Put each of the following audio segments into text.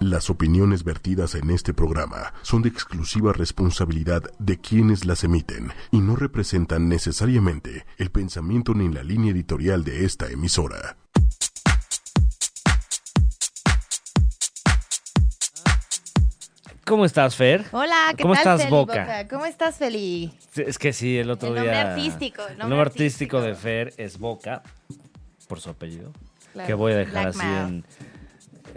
Las opiniones vertidas en este programa son de exclusiva responsabilidad de quienes las emiten y no representan necesariamente el pensamiento ni la línea editorial de esta emisora. ¿Cómo estás, Fer? Hola, ¿qué ¿Cómo tal, estás, Feli Boca? ¿Cómo estás, Feli? Es que sí, el otro El día. nombre artístico, el El nombre artístico, artístico. de Fer es Boca, por su apellido. Claro, Que voy a dejar así en.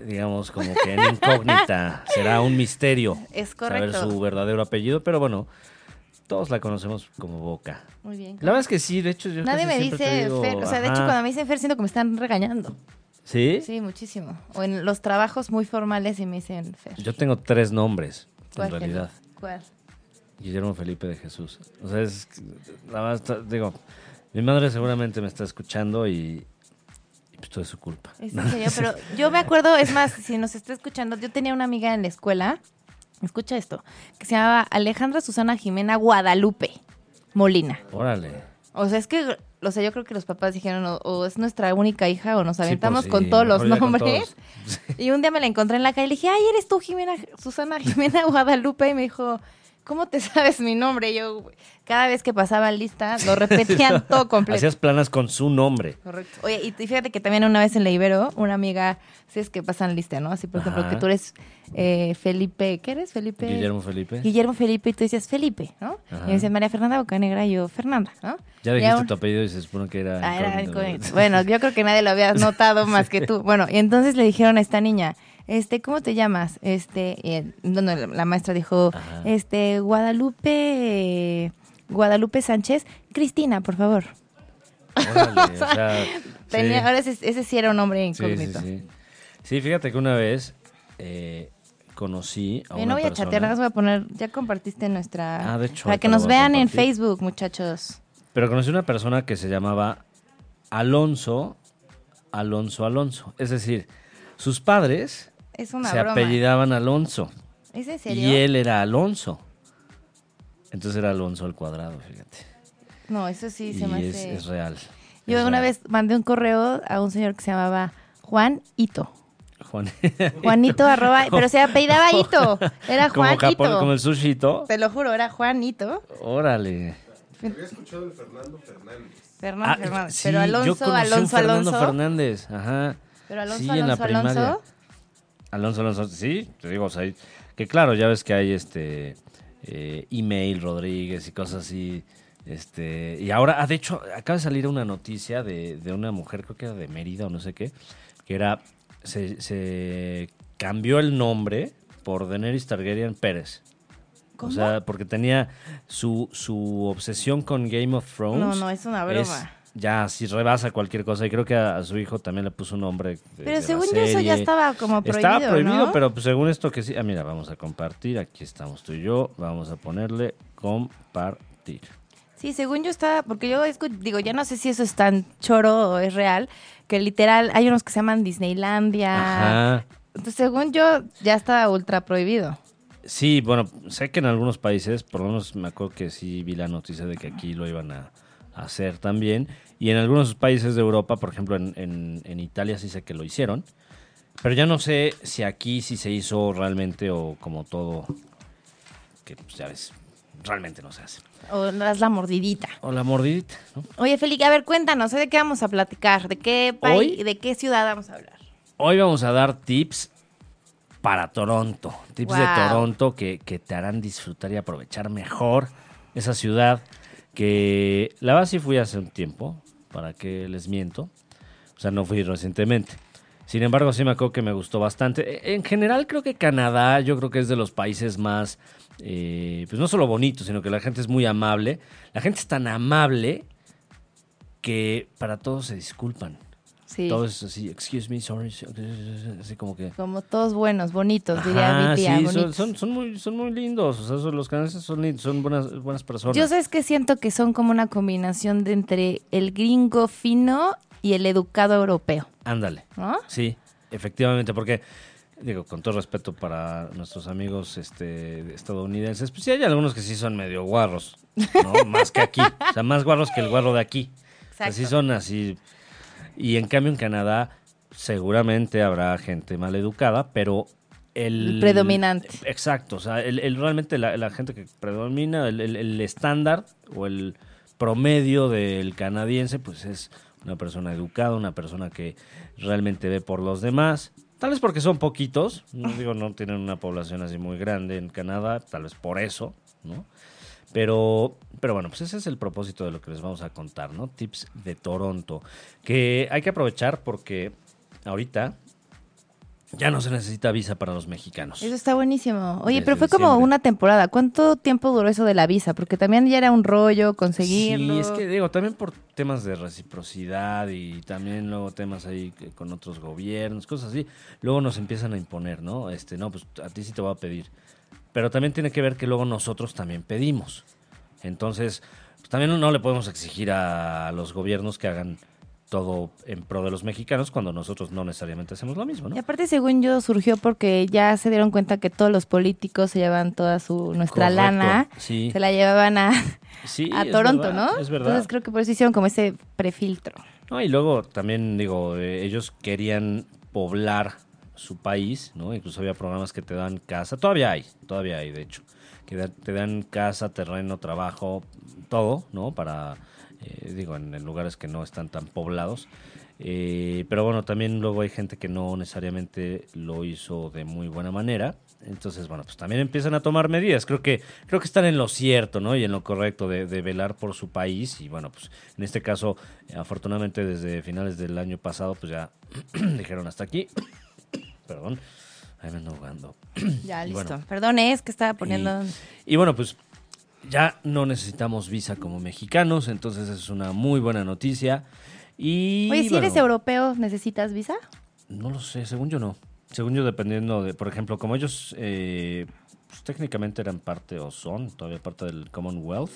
Digamos, como que en incógnita. Será un misterio Es saber correcto. su verdadero apellido, pero bueno, todos la conocemos como Boca. Muy bien. La verdad es que sí, de hecho, yo Nadie me dice digo, Fer. O sea, de ajá. hecho, cuando me dicen Fer, siento que me están regañando. ¿Sí? Sí, muchísimo. O en los trabajos muy formales y me dicen Fer. Yo tengo tres nombres, en realidad. ¿Cuál? Guillermo Felipe de Jesús. O sea, es, la verdad, digo, mi madre seguramente me está escuchando y pues todo es su culpa. Es en serio, pero yo me acuerdo, es más, si nos está escuchando, yo tenía una amiga en la escuela, escucha esto, que se llamaba Alejandra Susana Jimena Guadalupe Molina. Órale. O sea, es que, o sea, yo creo que los papás dijeron, o, o es nuestra única hija, o nos aventamos Sí, pues con sí, todos los mejor con nombres. todos. Y un día me la encontré en la calle y le dije, ay, eres tú, Jimena, Susana Jimena Guadalupe. Y me dijo, ¿cómo te sabes mi nombre? Yo, cada vez que pasaba lista, lo repetían todo completo. Hacías planas con su nombre. Correcto. Oye, y fíjate que también una vez en la Ibero, una amiga, si es que pasan lista, ¿no? Así, por ejemplo, que tú eres eh, Felipe, ¿qué eres? Felipe. Guillermo Felipe. Guillermo Felipe, y tú decías Felipe, ¿no? Ajá. Y me decías María Fernanda Bocanegra, y yo, Fernanda, ¿no? Ya dijiste aún- tu apellido y se supone que era. Ah, era. Bueno, yo creo que nadie lo había notado más que tú. Bueno, y entonces le dijeron a esta niña, este, ¿cómo te llamas? Este, no, no, la maestra dijo, Ajá. este, Guadalupe, eh, Guadalupe Sánchez, Cristina, por favor. Órale, o sea, Tenía, sí. Ahora ese, ese sí era un sí, incógnito. sí. Sí, fíjate que una vez eh, conocí a una no voy a persona. chatear, nada más voy a poner, ya compartiste nuestra... Ah, de hecho, para que nos a vean en. Facebook, muchachos. Pero conocí una persona que se llamaba Alonso, Alonso, Alonso. Es decir, sus padres Es una se broma. apellidaban Alonso ¿Es en serio? y él era Alonso. Entonces era Alonso al cuadrado, fíjate. No, eso sí y se me es, hace... es real. Yo Es una real. vez mandé un correo a un señor que se llamaba Juan Ito. Juan. Juanito arroba, pero se apellidaba Ito. Era como, Juan Japón, Ito. como el sushito. Te lo juro, era Juanito. Órale. Fernando Ah, Fernández. sí, pero yo Alonso, conocí un Alonso, Fernando Alonso. Fernández, ajá. Pero Alonso, sí, Alonso, en la primaria. Alonso. Alonso, sí, te digo, o sea, que claro, ya ves que hay este eh, email Rodríguez y cosas así. Este, y ahora, ah, de hecho, acaba de salir una noticia de, de una mujer, creo que era de Mérida o no sé qué, que era, se, se cambió el nombre por Daenerys Targaryen Pérez. ¿Cómo? O sea, porque tenía su, su obsesión con Game of Thrones. No, no, es una broma. Ya, si rebasa cualquier cosa. Y creo que a, a su hijo también le puso un nombre. de- Pero según yo eso ya estaba como prohibido, Estaba prohibido, ¿no? pero pues, según esto que sí. Ah, mira, vamos a compartir. Aquí estamos tú y yo. Vamos a ponerle compartir. Sí, según yo estaba, porque yo digo, ya no sé si eso es tan choro o es real, que literal hay unos que se llaman Disneylandia. Ajá. Entonces, según yo, ya estaba ultra prohibido. Sí, bueno, sé que en algunos países, por lo menos me acuerdo que sí vi la noticia de que aquí lo iban a hacer también. Y en algunos países de Europa, por ejemplo en, en- en Italia sí sé que lo hicieron. Pero ya no sé si aquí sí se hizo realmente o como todo, que pues ya ves, realmente no se hace. O das la mordidita. O la mordidita, ¿no? Oye, Felipe, a ver, cuéntanos. ¿de qué vamos a platicar? ¿De qué país y de qué ciudad vamos a hablar? Hoy vamos a dar tips para Toronto. Tips de. Toronto que, que te harán disfrutar y aprovechar mejor esa ciudad que la sí fui hace un tiempo, para que les miento. O sea, no fui recientemente. Sin embargo, sí me acuerdo que me gustó bastante. E- En general creo que Canadá, yo creo que es de los países más, eh, pues no solo bonito, sino que la gente es muy amable. La gente es tan amable que para todos se disculpan. Sí. Todo es así, excuse me, sorry, así como que... Como todos buenos, bonitos, diría mi tía. sí, son, bonitos. son, son muy, son muy lindos, o sea, son- los canadienses son, lin- son buenas, buenas personas. Yo sabes que siento que son como una combinación de entre el gringo fino y el educado europeo, Ándale, ¿no? sí, efectivamente, porque, digo, con todo respeto para nuestros amigos este, estadounidenses, pues sí hay algunos que sí son medio guarros, ¿no? más que aquí, o sea, más guarros que el guarro de aquí. Exacto. Así son así. Y en cambio en Canadá seguramente habrá gente mal educada, pero el, El predominante. Exacto, o sea, el, el- realmente la, la gente que predomina, el, el- el estándar o el promedio del canadiense, pues es una persona educada, una persona que realmente ve por los demás. Tal vez porque son poquitos, no digo, no tienen una población así muy grande en Canadá, tal vez por eso, ¿no? Pero, pero bueno, pues ese es el propósito de lo que les vamos a contar, ¿no? Tips de Toronto. Que hay que aprovechar porque ahorita ya no se necesita visa para los mexicanos. Eso está buenísimo. Oye, Desde pero fue como una temporada. ¿Cuánto tiempo duró eso de la visa? Porque también ya era un rollo conseguirlo. Sí, es que digo, también por temas de reciprocidad y también luego temas ahí con otros gobiernos, cosas así, luego nos empiezan a imponer, ¿no? Este, no, pues a ti sí te voy a pedir. Pero también tiene que ver que luego nosotros también pedimos. Entonces, pues, también no le podemos exigir a los gobiernos que hagan todo en pro de los mexicanos cuando nosotros no necesariamente hacemos lo mismo, ¿no? Y aparte, según yo, surgió porque ya se dieron cuenta que todos los políticos se llevan toda su nuestra Correcto, lana, sí. se la llevaban a, Sí, a es Toronto, verdad, ¿no? Es verdad. Entonces creo que por eso hicieron como ese prefiltro. No, y luego también, digo, eh, ellos querían poblar su país, ¿no? Incluso había programas que te dan casa, todavía hay, todavía hay, de hecho, que te dan casa, terreno, trabajo, todo, ¿no? Para, eh, digo, en, lugares que no están tan poblados. Eh, pero bueno, también luego hay gente que no necesariamente lo hizo de muy buena manera. Entonces, bueno, pues también empiezan a tomar medidas. Creo que, creo que están en lo cierto, ¿no? Y en lo correcto de, de velar por su país. Y bueno, pues en este caso, afortunadamente desde finales del año pasado, pues ya dijeron hasta aquí. Perdón. Ahí me ando jugando. Ya, listo. bueno. Perdón, es que estaba poniendo... Y bueno, pues ya no necesitamos visa como mexicanos, entonces es una muy buena noticia. Y Oye, si bueno, eres europeo, ¿necesitas visa? No lo sé, según yo no. Según yo, dependiendo de, por ejemplo, como ellos eh, pues, técnicamente eran parte o son todavía parte del Commonwealth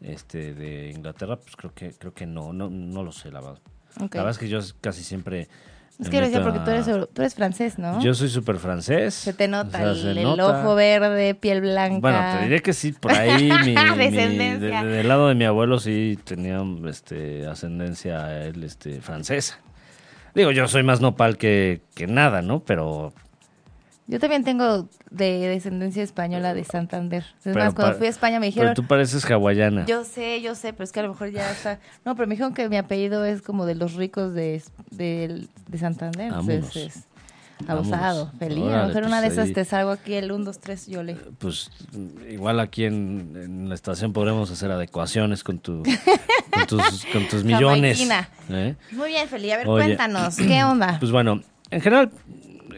este, de Inglaterra, pues creo que creo que no, no, no lo sé, la verdad. La verdad es que yo casi siempre. Es que lo decía porque tú eres, tú eres francés, ¿no? Yo soy súper francés. Se te nota o sea, el, se el nota. ojo verde, piel blanca. Bueno, te diré que sí, por ahí mi, mi- Descendencia. de- de- del lado de mi abuelo sí tenía este, ascendencia él, este, francesa. Digo, yo soy más nopal que, que nada, ¿no? Pero Yo también tengo de descendencia española de Santander. Es Pero más, cuando fui a España me Pero dijeron... tú pareces hawaiana. Yo sé, yo sé, pero es que a lo mejor ya está... No, pero me dijeron que mi apellido es como de los ricos de, de, de Santander. Entonces es abusado, Vámonos. feliz. a lo Órale, mejor una de pues esas ahí- te salgo aquí el 1, 2, 3, yo le... Pues igual aquí en, en la estación podremos hacer adecuaciones con, tu, con, tus, con tus millones. ¿eh? Muy bien, Feli. A ver, Oye. cuéntanos, ¿qué onda? Pues bueno, en general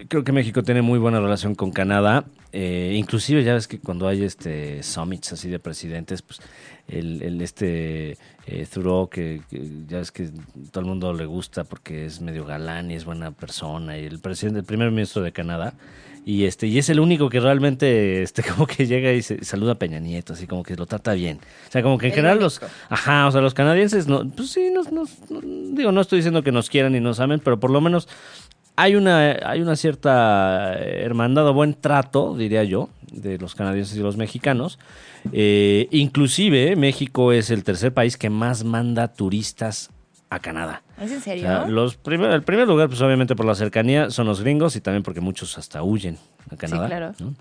creo que México tiene muy buena relación con Canadá. Eh, inclusive ya ves que cuando hay este summits así de presidentes, pues el, el este eh, que, que ya ves que todo el mundo le gusta porque es medio galán y es buena persona, y el presidente, el primer ministro de Canadá, y este, y es el único que realmente este como que llega y se, saluda a Peña Nieto, así como que lo trata bien. O sea, como que en El general los, ajá, o sea, los canadienses no, pues sí, nos, nos- no- digo, no estoy diciendo que nos quieran y nos amen, pero por lo menos hay una, hay una cierta hermandad o buen trato, diría yo, de los canadienses y los mexicanos. Eh, inclusive México es el tercer país que más manda turistas a Canadá. ¿Es en O serio? sea, los primer- el primer lugar, pues obviamente por la cercanía, son los gringos y también porque muchos hasta huyen a Canadá. claro. ¿no?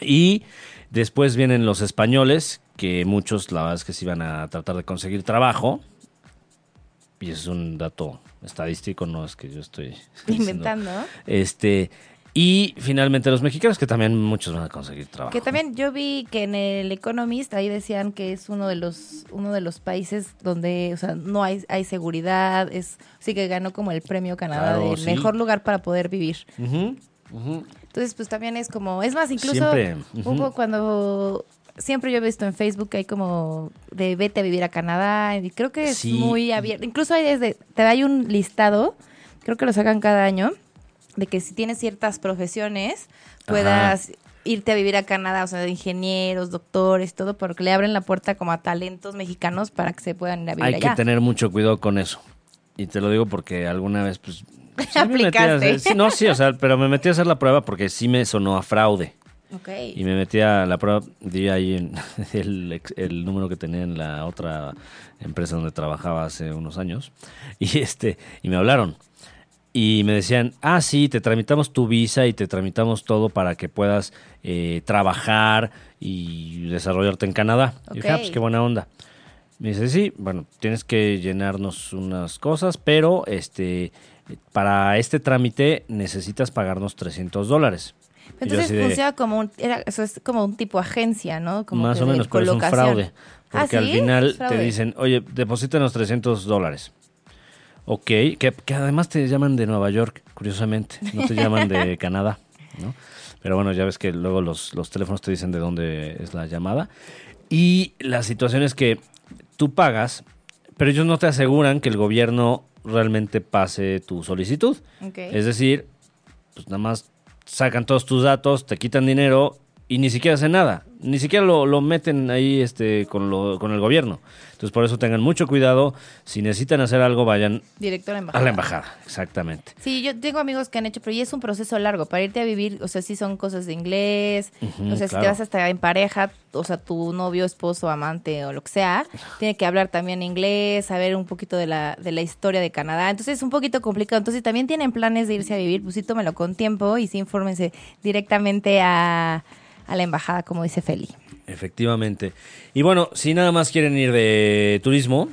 Y después vienen los españoles, que muchos la verdad es que se iban a tratar de conseguir trabajo. Y eso es un dato estadístico, no es que yo estoy diciendo- Inventando. Este, y finalmente los mexicanos, que también muchos van a conseguir trabajo. Que también yo vi que en el Economist ahí decían que es uno de los uno de los países donde, o sea, no hay hay seguridad, es sí que ganó como el premio Canadá Claro, de sí. mejor lugar para poder vivir. Entonces, pues también es como, es más, incluso Siempre, ujú. hubo cuando siempre yo he visto en Facebook que hay como de vete a vivir a Canadá y creo que es Sí. muy abierto. Incluso hay desde te hay un listado, creo que lo sacan cada año de que si tienes ciertas profesiones puedas irte a vivir a Canadá, o sea, de ingenieros, doctores, todo, porque le abren la puerta como a talentos mexicanos para que se puedan ir a vivir Hay allá. que tener mucho cuidado con eso. Y te lo digo porque alguna vez, pues. sí me metí a Aplicaste. hacer- sí, no, sí, o sea, pero me metí a hacer la prueba porque sí me sonó a fraude. Y me metí a la prueba, di ahí en el, el número que tenía en la otra empresa donde trabajaba hace unos años. Y este, y me hablaron. y me decían, ah, sí, te tramitamos tu visa y te tramitamos todo para que puedas eh, trabajar y desarrollarte en Canadá. Y dije, ah, pues qué buena onda. Me dice, sí, bueno, tienes que llenarnos unas cosas, pero este para este trámite necesitas pagarnos 300 dólares. Entonces de, funciona como un, era, eso es como un tipo agencia, ¿no? Como más que o de menos, pero es un fraude. Ah, Porque al ¿sí? final te dicen, oye, deposítanos 300 dólares. Ok, que, que además te llaman de Nueva York, curiosamente, no te llaman de Canadá, ¿no? Pero bueno, ya ves que luego los, los teléfonos te dicen de dónde es la llamada. Y la situación es que tú pagas, pero ellos no te aseguran que el gobierno realmente pase tu solicitud. Ok. Es decir, pues nada más sacan todos tus datos, te quitan dinero y ni siquiera hacen nada. Ni siquiera lo, lo meten ahí este, con, lo- con el gobierno. Entonces por eso tengan mucho cuidado. Si necesitan hacer algo, vayan Director a la a embajada. la embajada. Exactamente. Sí, yo tengo amigos que han hecho, pero ya es un proceso largo. Para irte a vivir, o sea, sí son cosas de inglés. O sea, si te vas hasta en pareja, o sea, tu novio, esposo, amante o lo que sea, tiene que hablar también inglés, saber un poquito de la, de la historia de Canadá. Entonces es un poquito complicado. Entonces, si también tienen planes de irse a vivir, pues sí, tómelo con tiempo y sí, infórmense directamente a, a la embajada, como dice Feli. Efectivamente. Y bueno, si nada más quieren ir de turismo,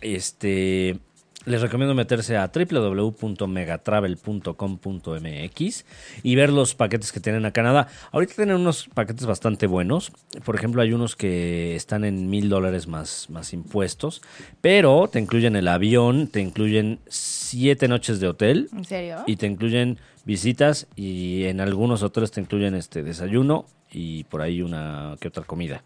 este les recomiendo meterse a www.megatravel.com.mx y ver los paquetes que tienen a Canadá. Ahorita tienen unos paquetes bastante buenos. Por ejemplo, hay unos que están en mil dólares más, más impuestos, pero te incluyen el avión, te incluyen siete noches de hotel ¿En serio? y te incluyen visitas y en algunos hoteles te incluyen este desayuno y por ahí una que otra comida.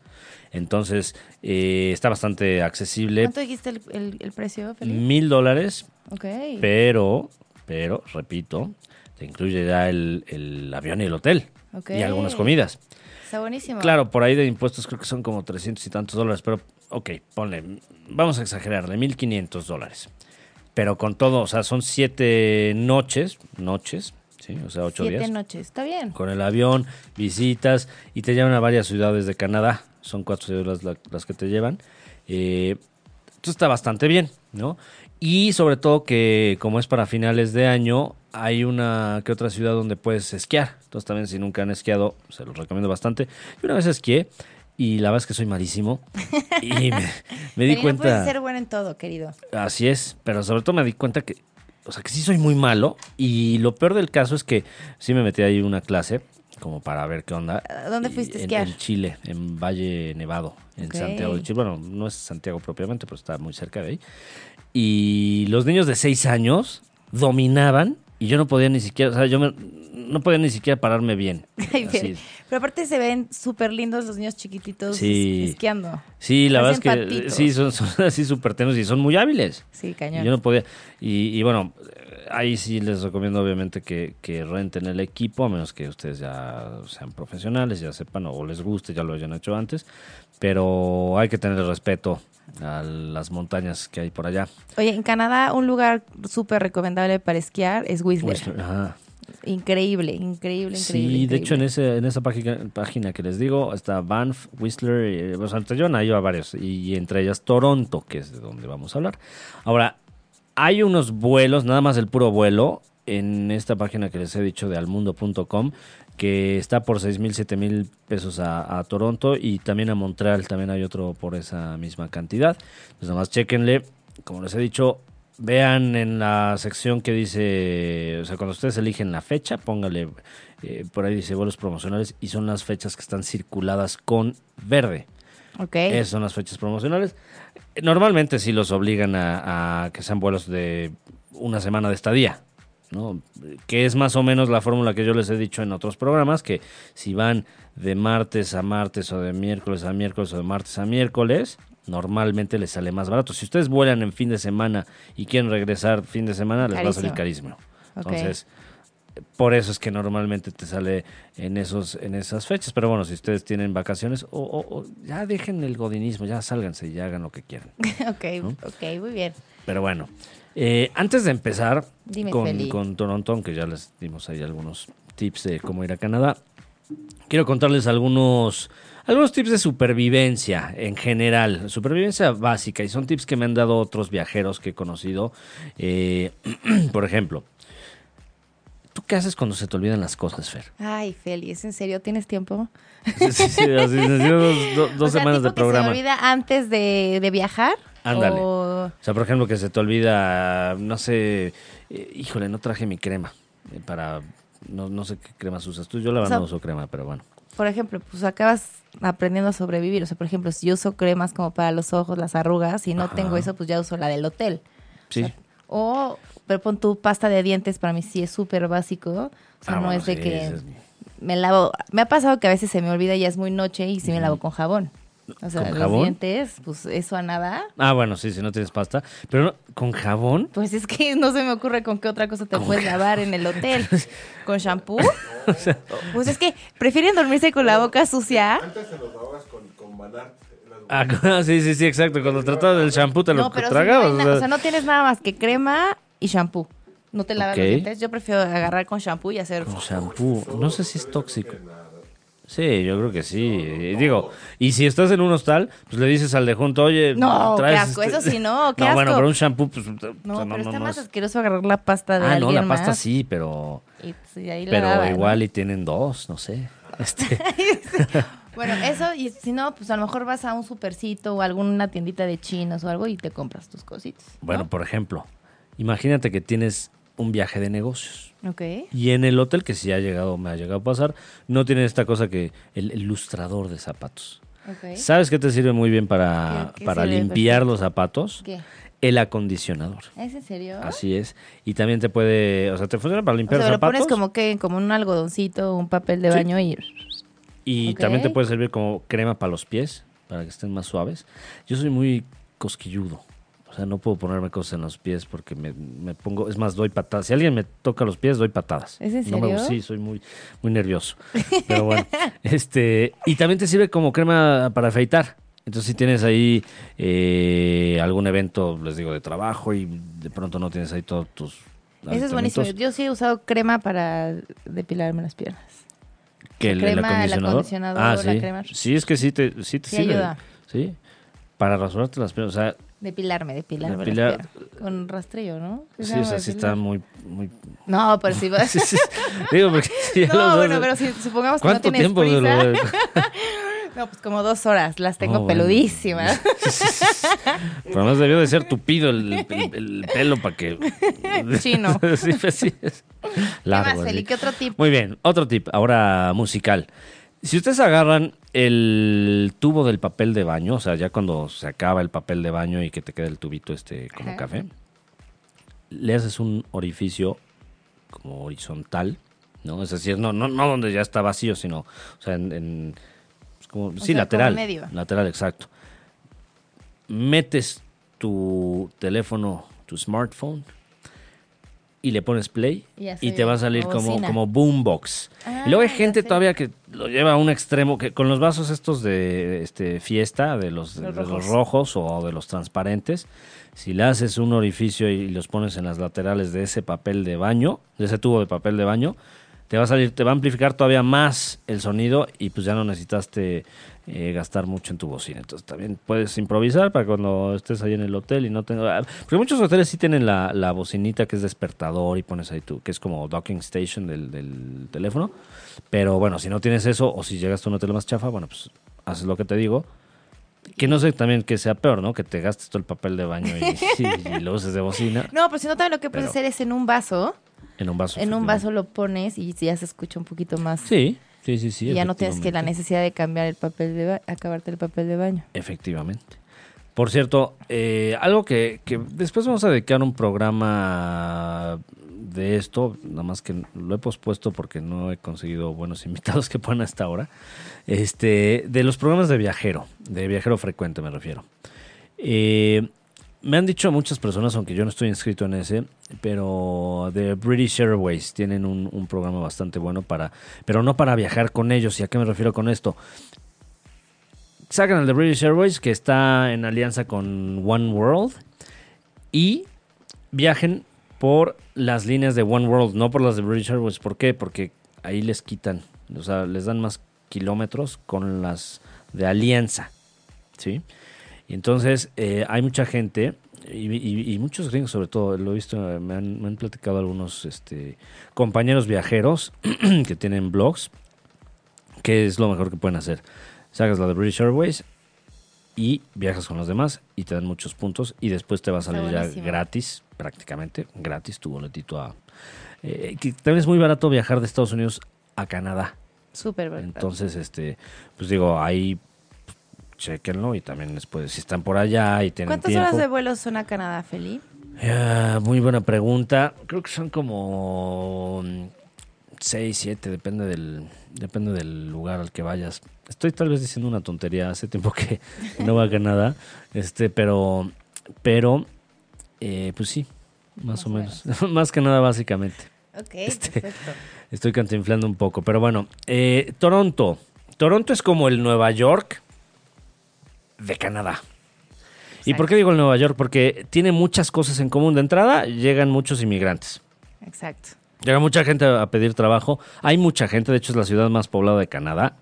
Entonces, eh, está bastante accesible. ¿Cuánto dijiste el, el- el precio? Mil dólares, Ok. pero, pero, repito, te incluye ya el, el avión y el hotel. Ok. Y algunas comidas. Está buenísimo. Claro, por ahí de impuestos creo que son como 300 y tantos dólares, pero ok, ponle, vamos a exagerarle, 1500 dólares. Pero con todo, o sea, son siete noches, noches, ¿sí? O sea, ocho Siete días. noches. Está bien. Con el avión, visitas y te llevan a varias ciudades de Canadá. Son cuatro ciudades la- las que te llevan. Eh, entonces está bastante bien, ¿no? Y sobre todo que como es para finales de año, hay una que otra ciudad donde puedes esquiar. Entonces también si nunca han esquiado, se los recomiendo bastante. Yo una vez esquié y la verdad es que soy malísimo. Y me, me di Pero no cuenta... puedes ser bueno en todo, querido. Así es, pero sobre todo me di cuenta que, o sea, que sí soy muy malo y lo peor del caso es que sí me metí ahí una clase como para ver qué onda. ¿A dónde fuiste a en- esquiar? En, Chile, en Valle Nevado, en. Santiago de Chile. Bueno, no es Santiago propiamente, pero está muy cerca de ahí. Y los niños de seis años dominaban y yo no podía ni siquiera, o sea, yo me- no podía ni siquiera pararme bien. Así. Pero aparte se ven súper lindos los niños chiquititos Sí. esquiando. Sí, la verdad es que patitos. sí, son, son así súper tenos y son muy hábiles. Sí, cañón. Yo no podía. Y, y bueno, eh, ahí sí les recomiendo obviamente que, que renten el equipo, a menos que ustedes ya sean profesionales, ya sepan o les guste, ya lo hayan hecho antes. Pero hay que tener respeto a las montañas que hay por allá. Oye, en Canadá un lugar súper recomendable para esquiar es Whistler. Whistler, ajá. Increíble, increíble, increíble. Sí, de hecho en ese en esa página, página que les digo está Banff, Whistler, eh, o sea, a varios y entre ellas Toronto, que es de donde vamos a hablar. Ahora, hay unos vuelos, nada más el puro vuelo, en esta página que les he dicho de almundo.com, que está por 6 mil, 7 mil pesos a, a Toronto y también a Montreal, también hay otro por esa misma cantidad. Entonces, nada más chequenle, como les he dicho, vean en la sección que dice, o sea, cuando ustedes eligen la fecha, póngale, eh, por ahí dice vuelos promocionales y son las fechas que están circuladas con verde. Ok. Esas son las fechas promocionales. Normalmente sí los obligan a, a que sean vuelos de una semana de estadía, ¿no? Que es más o menos la fórmula que yo les he dicho en otros programas, que si van de martes a martes o de miércoles a miércoles o de martes a miércoles, normalmente les sale más barato. Si ustedes vuelan en fin de semana y quieren regresar fin de semana, les va a salir carísimo. Ok. Entonces, por eso es que normalmente te sale en esos en esas fechas. Pero bueno, si ustedes tienen vacaciones, o, o- o ya dejen el godinismo, ya sálganse y ya hagan lo que quieran. ok, ok, muy bien. Pero bueno, eh, antes de empezar Dime, con, con Toronto, aunque ya les dimos ahí algunos tips de cómo ir a Canadá, quiero contarles algunos, algunos tips de supervivencia en general, supervivencia básica, y son tips que me han dado otros viajeros que he conocido. Eh, por ejemplo, ¿Tú qué haces cuando se te olvidan las cosas, Fer? Ay, Feli, ¿es en serio? ¿Tienes tiempo? Sí, sí, sí, dos, dos- dos O sea, semanas de programa. se olvida antes de, de viajar? Ándale. O- O sea, por ejemplo, que se te olvida, no sé, eh, híjole, no traje mi crema eh, para, no, no sé qué cremas usas tú. Yo la verdad sea, no uso crema, pero bueno. Por ejemplo, pues acabas aprendiendo a sobrevivir. O sea, por ejemplo, si yo uso cremas como para los ojos, las arrugas, y no Ajá. tengo eso, pues ya uso la del hotel. Sí. O, pero pon tu pasta de dientes, para mí sí es súper básico. O sea, Ah, no bueno, es de sí, que es- me lavo. Me ha pasado que a veces se me olvida, ya es muy noche y sí me lavo con jabón. O sea, ¿Con los jabón? dientes, pues eso a nada. Ah, bueno, sí, si no tienes pasta. Pero no, con jabón. Pues es que no se me ocurre con qué otra cosa te ¿Con puedes lavar en el hotel. ¿Con shampoo? pues es que prefieren dormirse con la boca sucia. Antes se los lavabas con, con las- Ah, sí, sí, sí, exacto. Cuando tratabas del shampoo te lo No, pero si tragabas. no, o sea. o sea, no tienes nada más que crema y shampoo. No te lavas los dientes. Yo prefiero agarrar con shampoo y hacer... Con shampoo. No sé si es tóxico. Sí, yo creo que sí. Digo, y si estás en un hostal, pues le dices al de junto, oye, No, qué asco, este- eso sí, no, qué No, bueno, pero un shampoo, pues. o sea, No, pero está más es- asqueroso agarrar la pasta de Ah, no, la pasta más sí, pero. Y, sí, ahí la Pero igual y tienen dos, no sé. Este, Bueno, eso, y si no, pues a lo mejor vas a un supercito o alguna tiendita de chinos o algo y te compras tus cositas. ¿no? bueno, por ejemplo, imagínate que tienes un viaje de negocios. Ok. Y en el hotel, que sí ha llegado, me ha llegado a pasar, no tienen esta cosa que el, el lustrador de zapatos. ¿Sabes qué te sirve muy bien para, ¿Qué- qué para sirve? limpiar Perfecto. los zapatos? ¿Qué? El acondicionador. ¿Es en serio? Así es. Y también te puede, o sea, te funciona para O limpiar sea, lo zapatos. pones como que como un algodoncito, un papel de Sí. baño y... Y también te puede servir como crema para los pies, para que estén más suaves. Yo soy muy cosquilludo. O sea, no puedo ponerme cosas en los pies porque me, me pongo, es más, doy patadas. Si alguien me toca los pies, doy patadas. ¿Es en No me- serio? sí, soy muy, muy nervioso. Pero bueno, este, y también te sirve como crema para afeitar. Entonces, si tienes ahí eh, algún evento, les digo, de trabajo y de pronto no tienes ahí todos tus. Eso es buenísimo. Yo sí he usado crema para depilarme las piernas. Que el, crema, el el acondicionador. acondicionador, Ah, la sí. crema. Sí, es que sí te, sí te Sí sirve. ayuda. Sí. Para rasurarte las piernas. O sea, Depilarme, depilarme Depilar-. Con rastrillo, ¿no? ¿Se sí, o sea, sí está muy. muy... No, pero si vas... Sí, sí. Digo, porque si no, los bueno, pero si supongamos que no ¿Cuánto tienes tiempo prisa... lo- No, pues como dos horas. Las tengo Oh, bueno. peludísimas. Pero además debió de ser tupido el, el- el pelo para que. Chino. sí, pues sí. es ¿Qué Largo. más, Feli? ¿Qué otro tip? Muy bien, otro tip, ahora musical. Si ustedes agarran el tubo del papel de baño, o sea, ya cuando se acaba el papel de baño y que te queda el tubito este como Ajá. café, le haces un orificio como horizontal, ¿no? Es decir, no, no, no donde ya está vacío, sino, o sea, en, en- pues como, sí, sea, lateral. como medio. Lateral, exacto. Metes tu teléfono, tu smartphone, y le pones play Y te va a salir como como, boombox. Ah, y luego hay gente todavía que lo lleva a un extremo, que con los vasos estos de este fiesta, de los, Los de los rojos. rojos o de los transparentes, si le haces un orificio y los pones en las laterales de ese papel de baño, de ese tubo de papel de baño, te va a salir, te va a amplificar todavía más el sonido y pues ya no necesitaste eh, gastar mucho en tu bocina. Entonces también puedes improvisar para cuando estés ahí en el hotel y no tengas... Porque muchos hoteles sí tienen la, la bocinita que es despertador y pones ahí tu, que es como docking station del, del teléfono. Pero bueno, si no tienes eso o si llegas a un hotel más chafa, bueno, pues haces lo que te digo. Que no sé también que sea peor, ¿no? Que te gastes todo el papel de baño y, y- y lo uses de bocina No, pero si no, también lo que puedes Pero- hacer es en un vaso. en un vaso. En un vaso lo pones y ya se escucha un poquito más. Sí, sí, sí, sí. y ya no tienes que la necesidad de cambiar el papel de ba- acabarte el papel de baño. Efectivamente. Por cierto, eh, algo que, que después vamos a dedicar un programa de esto, nada más que lo he pospuesto porque no he conseguido buenos invitados que puedan hasta ahora, este, de los programas de viajero, de viajero frecuente me refiero. Eh, me han dicho muchas personas, aunque yo no estoy inscrito en ese, pero de British Airways tienen un, programa bastante bueno para, pero no para viajar con ellos. ¿Y a qué me refiero con esto? sacan el de British Airways que está en alianza con One World y viajen por las líneas de One World, no por las de British Airways. ¿Por qué? Porque ahí les quitan, o sea, les dan más kilómetros con las de alianza, ¿sí? Entonces eh, hay mucha gente y, y- y muchos gringos sobre todo, lo he visto, me han, me han platicado algunos este, compañeros viajeros que tienen blogs, que es lo mejor que pueden hacer. Sacas la de British Airways y viajas con los demás y te dan muchos puntos y después te va a salir ya gratis, prácticamente gratis tu boletito a... eh, que también es muy barato viajar de Estados Unidos a Canadá. Súper verdad. Entonces, este, pues digo, pues, chequenlo y también después, si están por allá y tienen ¿Cuántas tiempo. horas de vuelo son a Canadá, Feli? Ah, muy buena pregunta. Creo que son como 6, 7, depende del, depende del lugar al que vayas. Estoy tal vez diciendo una tontería, hace tiempo que no voy a Canadá, este, pero, pero, eh, pues sí, más, Más o o menos. más que nada, básicamente. Ok, Este- perfecto. Estoy cantinflando un poco, pero bueno. eh, Toronto. Toronto es como el Nueva York de Canadá. ¿Y por qué digo el Nueva York? Porque tiene muchas cosas en común. De entrada, llegan muchos inmigrantes. Exacto. Llega mucha gente a pedir trabajo. Hay mucha gente, de hecho es la ciudad más poblada de Canadá.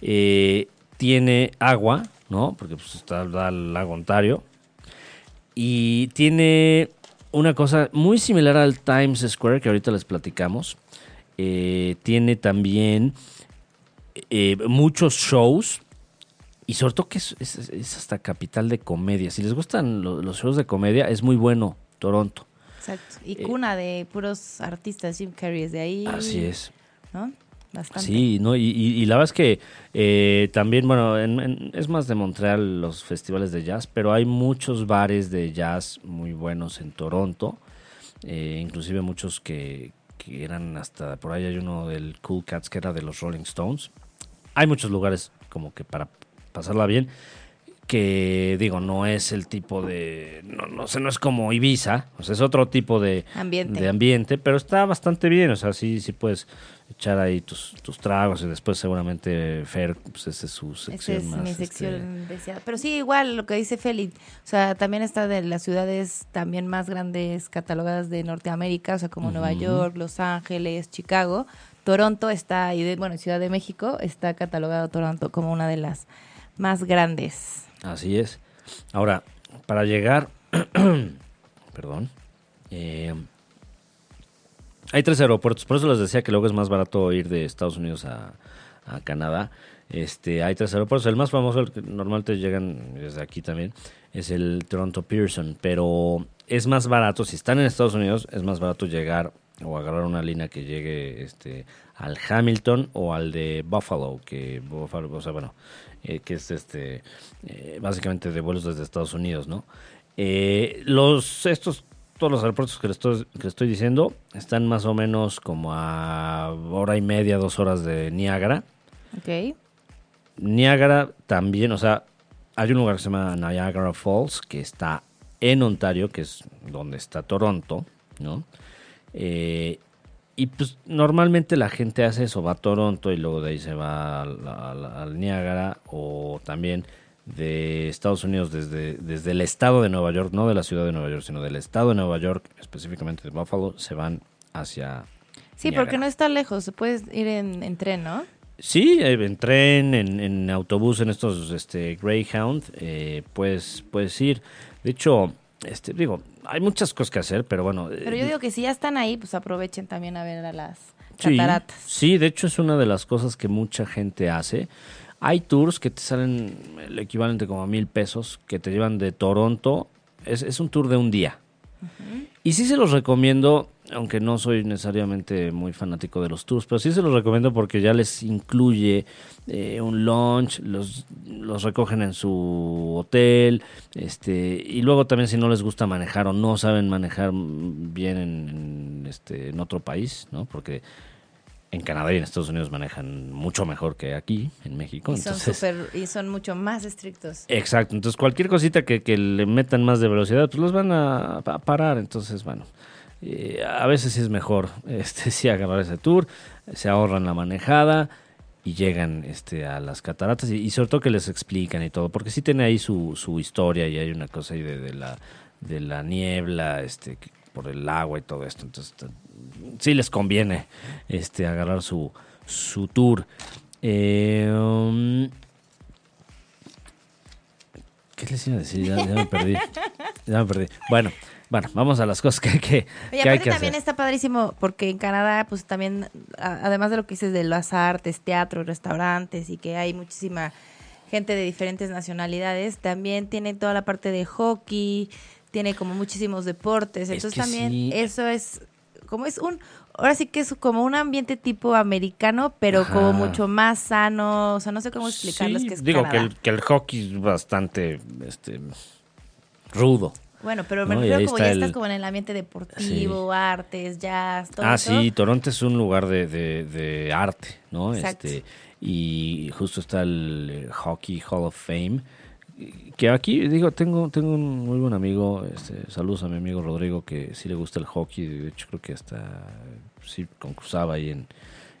Eh, tiene agua, ¿no? Porque pues, está da el lago Ontario. Y tiene una cosa muy similar al Times Square, que ahorita les platicamos. Eh, tiene también eh, muchos shows. Y sobre todo que es, es- es hasta capital de comedia. Si les gustan lo- los shows de comedia, es muy bueno Toronto. Exacto. Y Eh, cuna de puros artistas. Jim Carrey es de ahí. Así es. ¿No? Bastante. Sí, no, y, y- y la verdad es que eh, también, bueno, en- en- es más de Montreal los festivales de jazz, pero hay muchos bares de jazz muy buenos en Toronto, eh, inclusive muchos que, que eran hasta, por ahí hay uno del Cool Cats que era de los Rolling Stones. Hay muchos lugares como que para pasarla bien, que digo, no es el tipo de, no, no sé, no es como Ibiza, o sea, es otro tipo de, Ambiente. de ambiente, pero está bastante bien, o sea, sí, sí puedes echar ahí tus, tus tragos y después seguramente Fer, pues esa es su sección es más. mi este, sección deseada. Pero sí, igual lo que dice Feli, o sea, también está de las ciudades también más grandes catalogadas de Norteamérica, o sea, como Nueva. York, Los Ángeles, Chicago. Toronto está, y de, bueno, Ciudad de México está catalogado Toronto como una de las más grandes. Así es. Ahora, para llegar, perdón, eh, hay tres aeropuertos, por eso les decía que luego es más barato ir de Estados Unidos a, a Canadá. Este, hay tres aeropuertos, el más famoso, el que normalmente llegan desde aquí también, es el Toronto Pearson, pero es más barato, si están en Estados Unidos, es más barato llegar o agarrar una línea que llegue este, al Hamilton o al de Buffalo, que Buffalo, o sea, bueno, eh, que es este eh, básicamente de vuelos desde Estados Unidos, ¿no? Eh, los estos todos los aeropuertos que les, estoy, que estoy diciendo están más o menos como a hora y media, dos horas de Niágara. ¿Ok? Niágara también, o sea, hay un lugar que se llama Niagara Falls que está en Ontario, que es donde está Toronto, ¿no? Eh, y pues normalmente la gente hace eso, va a Toronto y luego de ahí se va al, al- al Niágara o también de Estados Unidos desde, desde el estado de Nueva York, no de la ciudad de Nueva York, sino del estado de Nueva York, específicamente de Buffalo, se van hacia... Sí, Niágara. porque no está lejos, se puede ir en, en tren, ¿no? Sí, eh, en tren, en, en autobús, en estos este, Greyhound, eh, puedes, puedes ir. De hecho, este, digo, hay muchas cosas que hacer, pero bueno. Pero yo digo que si ya están ahí, pues aprovechen también a ver a las Sí, cataratas. Sí, de hecho es una de las cosas que mucha gente hace. Hay tours que te salen el equivalente como a mil pesos, que te llevan de Toronto. Es, es un tour de un día. Y sí se los recomiendo, aunque no soy necesariamente muy fanático de los tours, pero sí se los recomiendo porque ya les incluye eh, un lunch, los, los recogen en su hotel, este, y luego también si no les gusta manejar o no saben manejar bien en, en, este, en otro país, ¿no? Porque en Canadá y en Estados Unidos manejan mucho mejor que aquí, en México. Y son, entonces, súper- y son mucho más estrictos. Exacto, entonces cualquier cosita que, que le metan más de velocidad, pues los van a, a parar, entonces bueno, eh, a veces sí es mejor este sí agarrar ese tour, se ahorran la manejada y llegan este a las cataratas y, y sobre todo que les explican y todo, porque sí tiene ahí su, su historia y hay una cosa ahí de, de la de la niebla, este por el agua y todo esto, entonces sí les conviene este agarrar su, su tour. Eh, um, ¿Qué les iba a decir? Ya, ya me perdí. Ya me perdí. Bueno, bueno, vamos a las cosas que, que, Oye, que hay que también hacer. está padrísimo porque en Canadá, pues también, a- además de lo que dices de las artes, teatro, restaurantes y que hay muchísima gente de diferentes nacionalidades, también tiene toda la parte de hockey, tiene como muchísimos deportes. Es Entonces también sí. eso es, como es un, ahora sí que es como un ambiente tipo americano, pero Ajá. como mucho más sano, o sea, no sé cómo explicarlo, es Sí, que es digo que el, que el hockey es bastante este, rudo. Bueno, pero me No, refiero como ya el- estás como en el ambiente deportivo, artes, jazz, todo Ah, sí, Toronto es un lugar de, de- de arte, ¿no? Exacto. Este, y justo está el eh, Hockey Hall of Fame. Que aquí, digo, tengo, tengo un muy buen amigo, este, saludos a mi amigo Rodrigo, que sí le gusta el hockey, de hecho creo que hasta sí concursaba ahí en,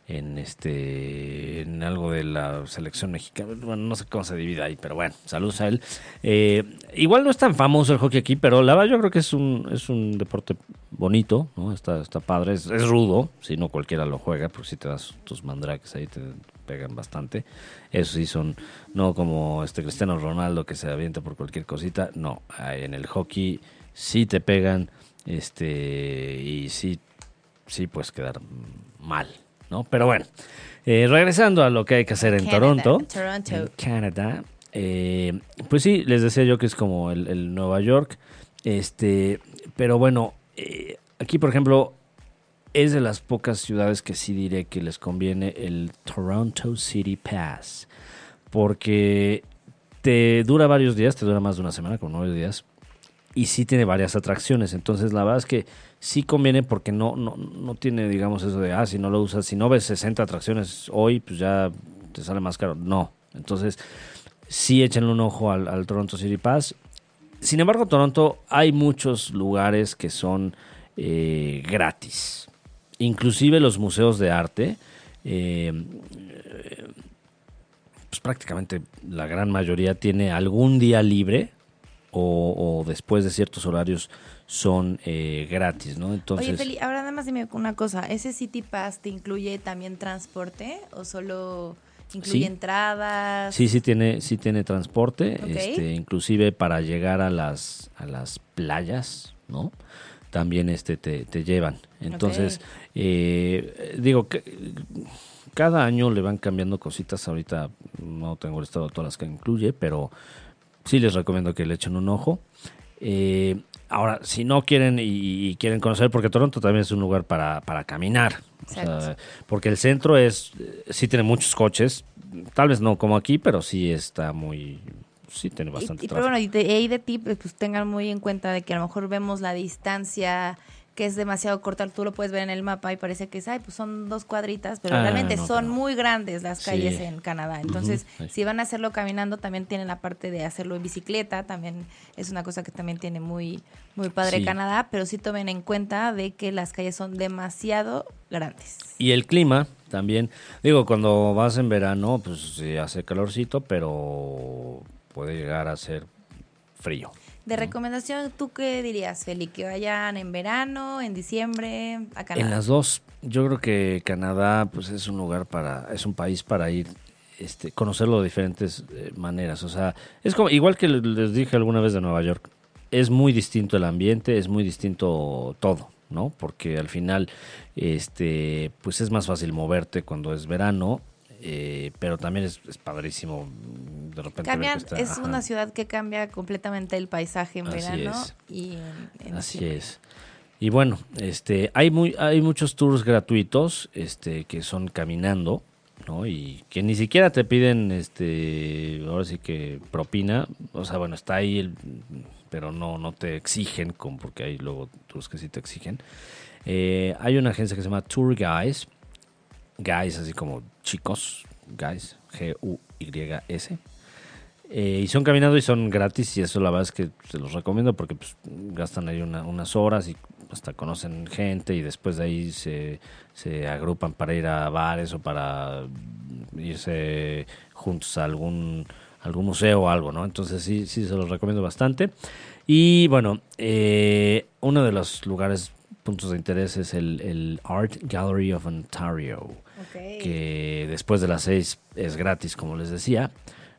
en este en algo de la selección mexicana, bueno, no sé cómo se divide ahí, pero bueno, saludos a él. Eh, igual no es tan famoso el hockey aquí, pero la verdad yo creo que es un, es un deporte bonito, ¿no? Está, está padre, es, es rudo, si no cualquiera lo juega, porque si te das tus mandrakes ahí te pegan bastante. Eso sí son, no como este Cristiano Ronaldo que se avienta por cualquier cosita, no, en el hockey sí te pegan, este, y sí, sí puedes quedar mal, ¿no? Pero bueno, eh, regresando a lo que hay que hacer en Toronto, Toronto. en Canadá, eh, pues sí, les decía yo que es como el, el Nueva York, este, pero bueno, eh, aquí por ejemplo es de las pocas ciudades que sí diré que les conviene el Toronto City Pass, porque te dura varios días, te dura más de una semana, como nueve días, y sí tiene varias atracciones. Entonces, la verdad es que sí conviene porque no, no, no tiene, digamos, eso de, ah, si no lo usas, si no ves 60 atracciones hoy, pues ya te sale más caro. No. Entonces, sí échenle un ojo al, Toronto City Pass. Sin embargo, Toronto hay muchos lugares que son eh, gratis. Inclusive los museos de arte. eh, pues prácticamente la gran mayoría tiene algún día libre o, o después de ciertos horarios son eh, gratis, ¿no? Entonces, Oye, Feli, ahora nada más dime una cosa. ¿Ese City Pass te incluye también transporte o solo incluye Sí. entradas? sí, sí tiene, sí tiene transporte, Ok. este, inclusive para llegar a las, a las playas, ¿no? También este te, te llevan. Entonces, eh, digo que cada año le van cambiando cositas. Ahorita no tengo el estado de todas las que incluye, pero sí les recomiendo que le echen un ojo. Eh, ahora, si no quieren y, y quieren conocer, porque Toronto también es un lugar para, para caminar. O sea, Exacto. porque el centro es, sí tiene muchos coches, tal vez no como aquí, pero sí está muy, sí tiene Y- bastante y, pero tráfico. bueno, y de, ahí de ti, pues, tengan muy en cuenta de que a lo mejor vemos la distancia que es demasiado corta, tú lo puedes ver en el mapa y parece que es, ay, pues son dos cuadritas, pero Ah, realmente no, son muy grandes las Sí. calles en Canadá. Entonces, si van a hacerlo caminando, también tienen la parte de hacerlo en bicicleta, también es una cosa que también tiene muy, muy padre Sí. Canadá, pero sí tomen en cuenta de que las calles son demasiado grandes. Y el clima también. Digo, cuando vas en verano, pues sí hace calorcito, pero puede llegar a ser frío. De recomendación, ¿tú qué dirías, Feli? ¿Que vayan en verano, en diciembre, a Canadá? En las dos, yo creo que Canadá pues es un lugar para, es un país para ir, este, conocerlo de diferentes eh, maneras. O sea, es como, igual que les dije alguna vez de Nueva York, es muy distinto el ambiente, es muy distinto todo, ¿no? Porque al final, este, pues es más fácil moverte cuando es verano, eh, pero también es, es padrísimo de repente. ver que Cambian, está- es ajá. una ciudad que cambia completamente el paisaje en Así verano es. y en, en Así es. Y bueno, este, hay muy, hay muchos tours gratuitos, este, que son caminando, ¿no? Y que ni siquiera te piden, este, ahora sí que propina, o sea, bueno, está ahí, el- pero no, no te exigen, como porque hay luego tours que sí te exigen. Eh, hay una agencia que se llama Tour Guys, Guys así como chicos, Guys, G-U-Y-S. Eh, y son caminando y son gratis y eso la verdad es que se los recomiendo porque pues, gastan ahí una- unas horas y hasta conocen gente y después de ahí se, se agrupan para ir a bares o para irse juntos a algún, algún museo o algo, ¿no? Entonces sí, sí se los recomiendo bastante. Y bueno, eh, uno de los lugares, puntos de interés es el, el Art Gallery of Ontario Que después de las seis es gratis, como les decía.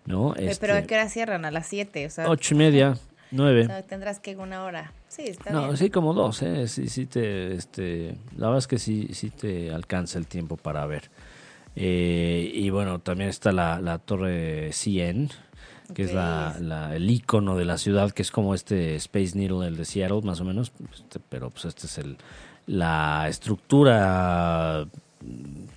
¿no? Eh, Pero ¿a Este, qué hora cierran? A las 7. O sea, Ocho y media, nueve. o sea, tendrás que una hora. Sí, está No, bien. sí, como dos, ¿eh? Sí, sí te, este, la verdad es que sí, sí te alcanza el tiempo para ver. Eh, y bueno, también está la, la torre CN, que es la- el icono de la ciudad, que es como este Space Needle, el de Seattle, más o menos. Este, pero pues este es el, la estructura,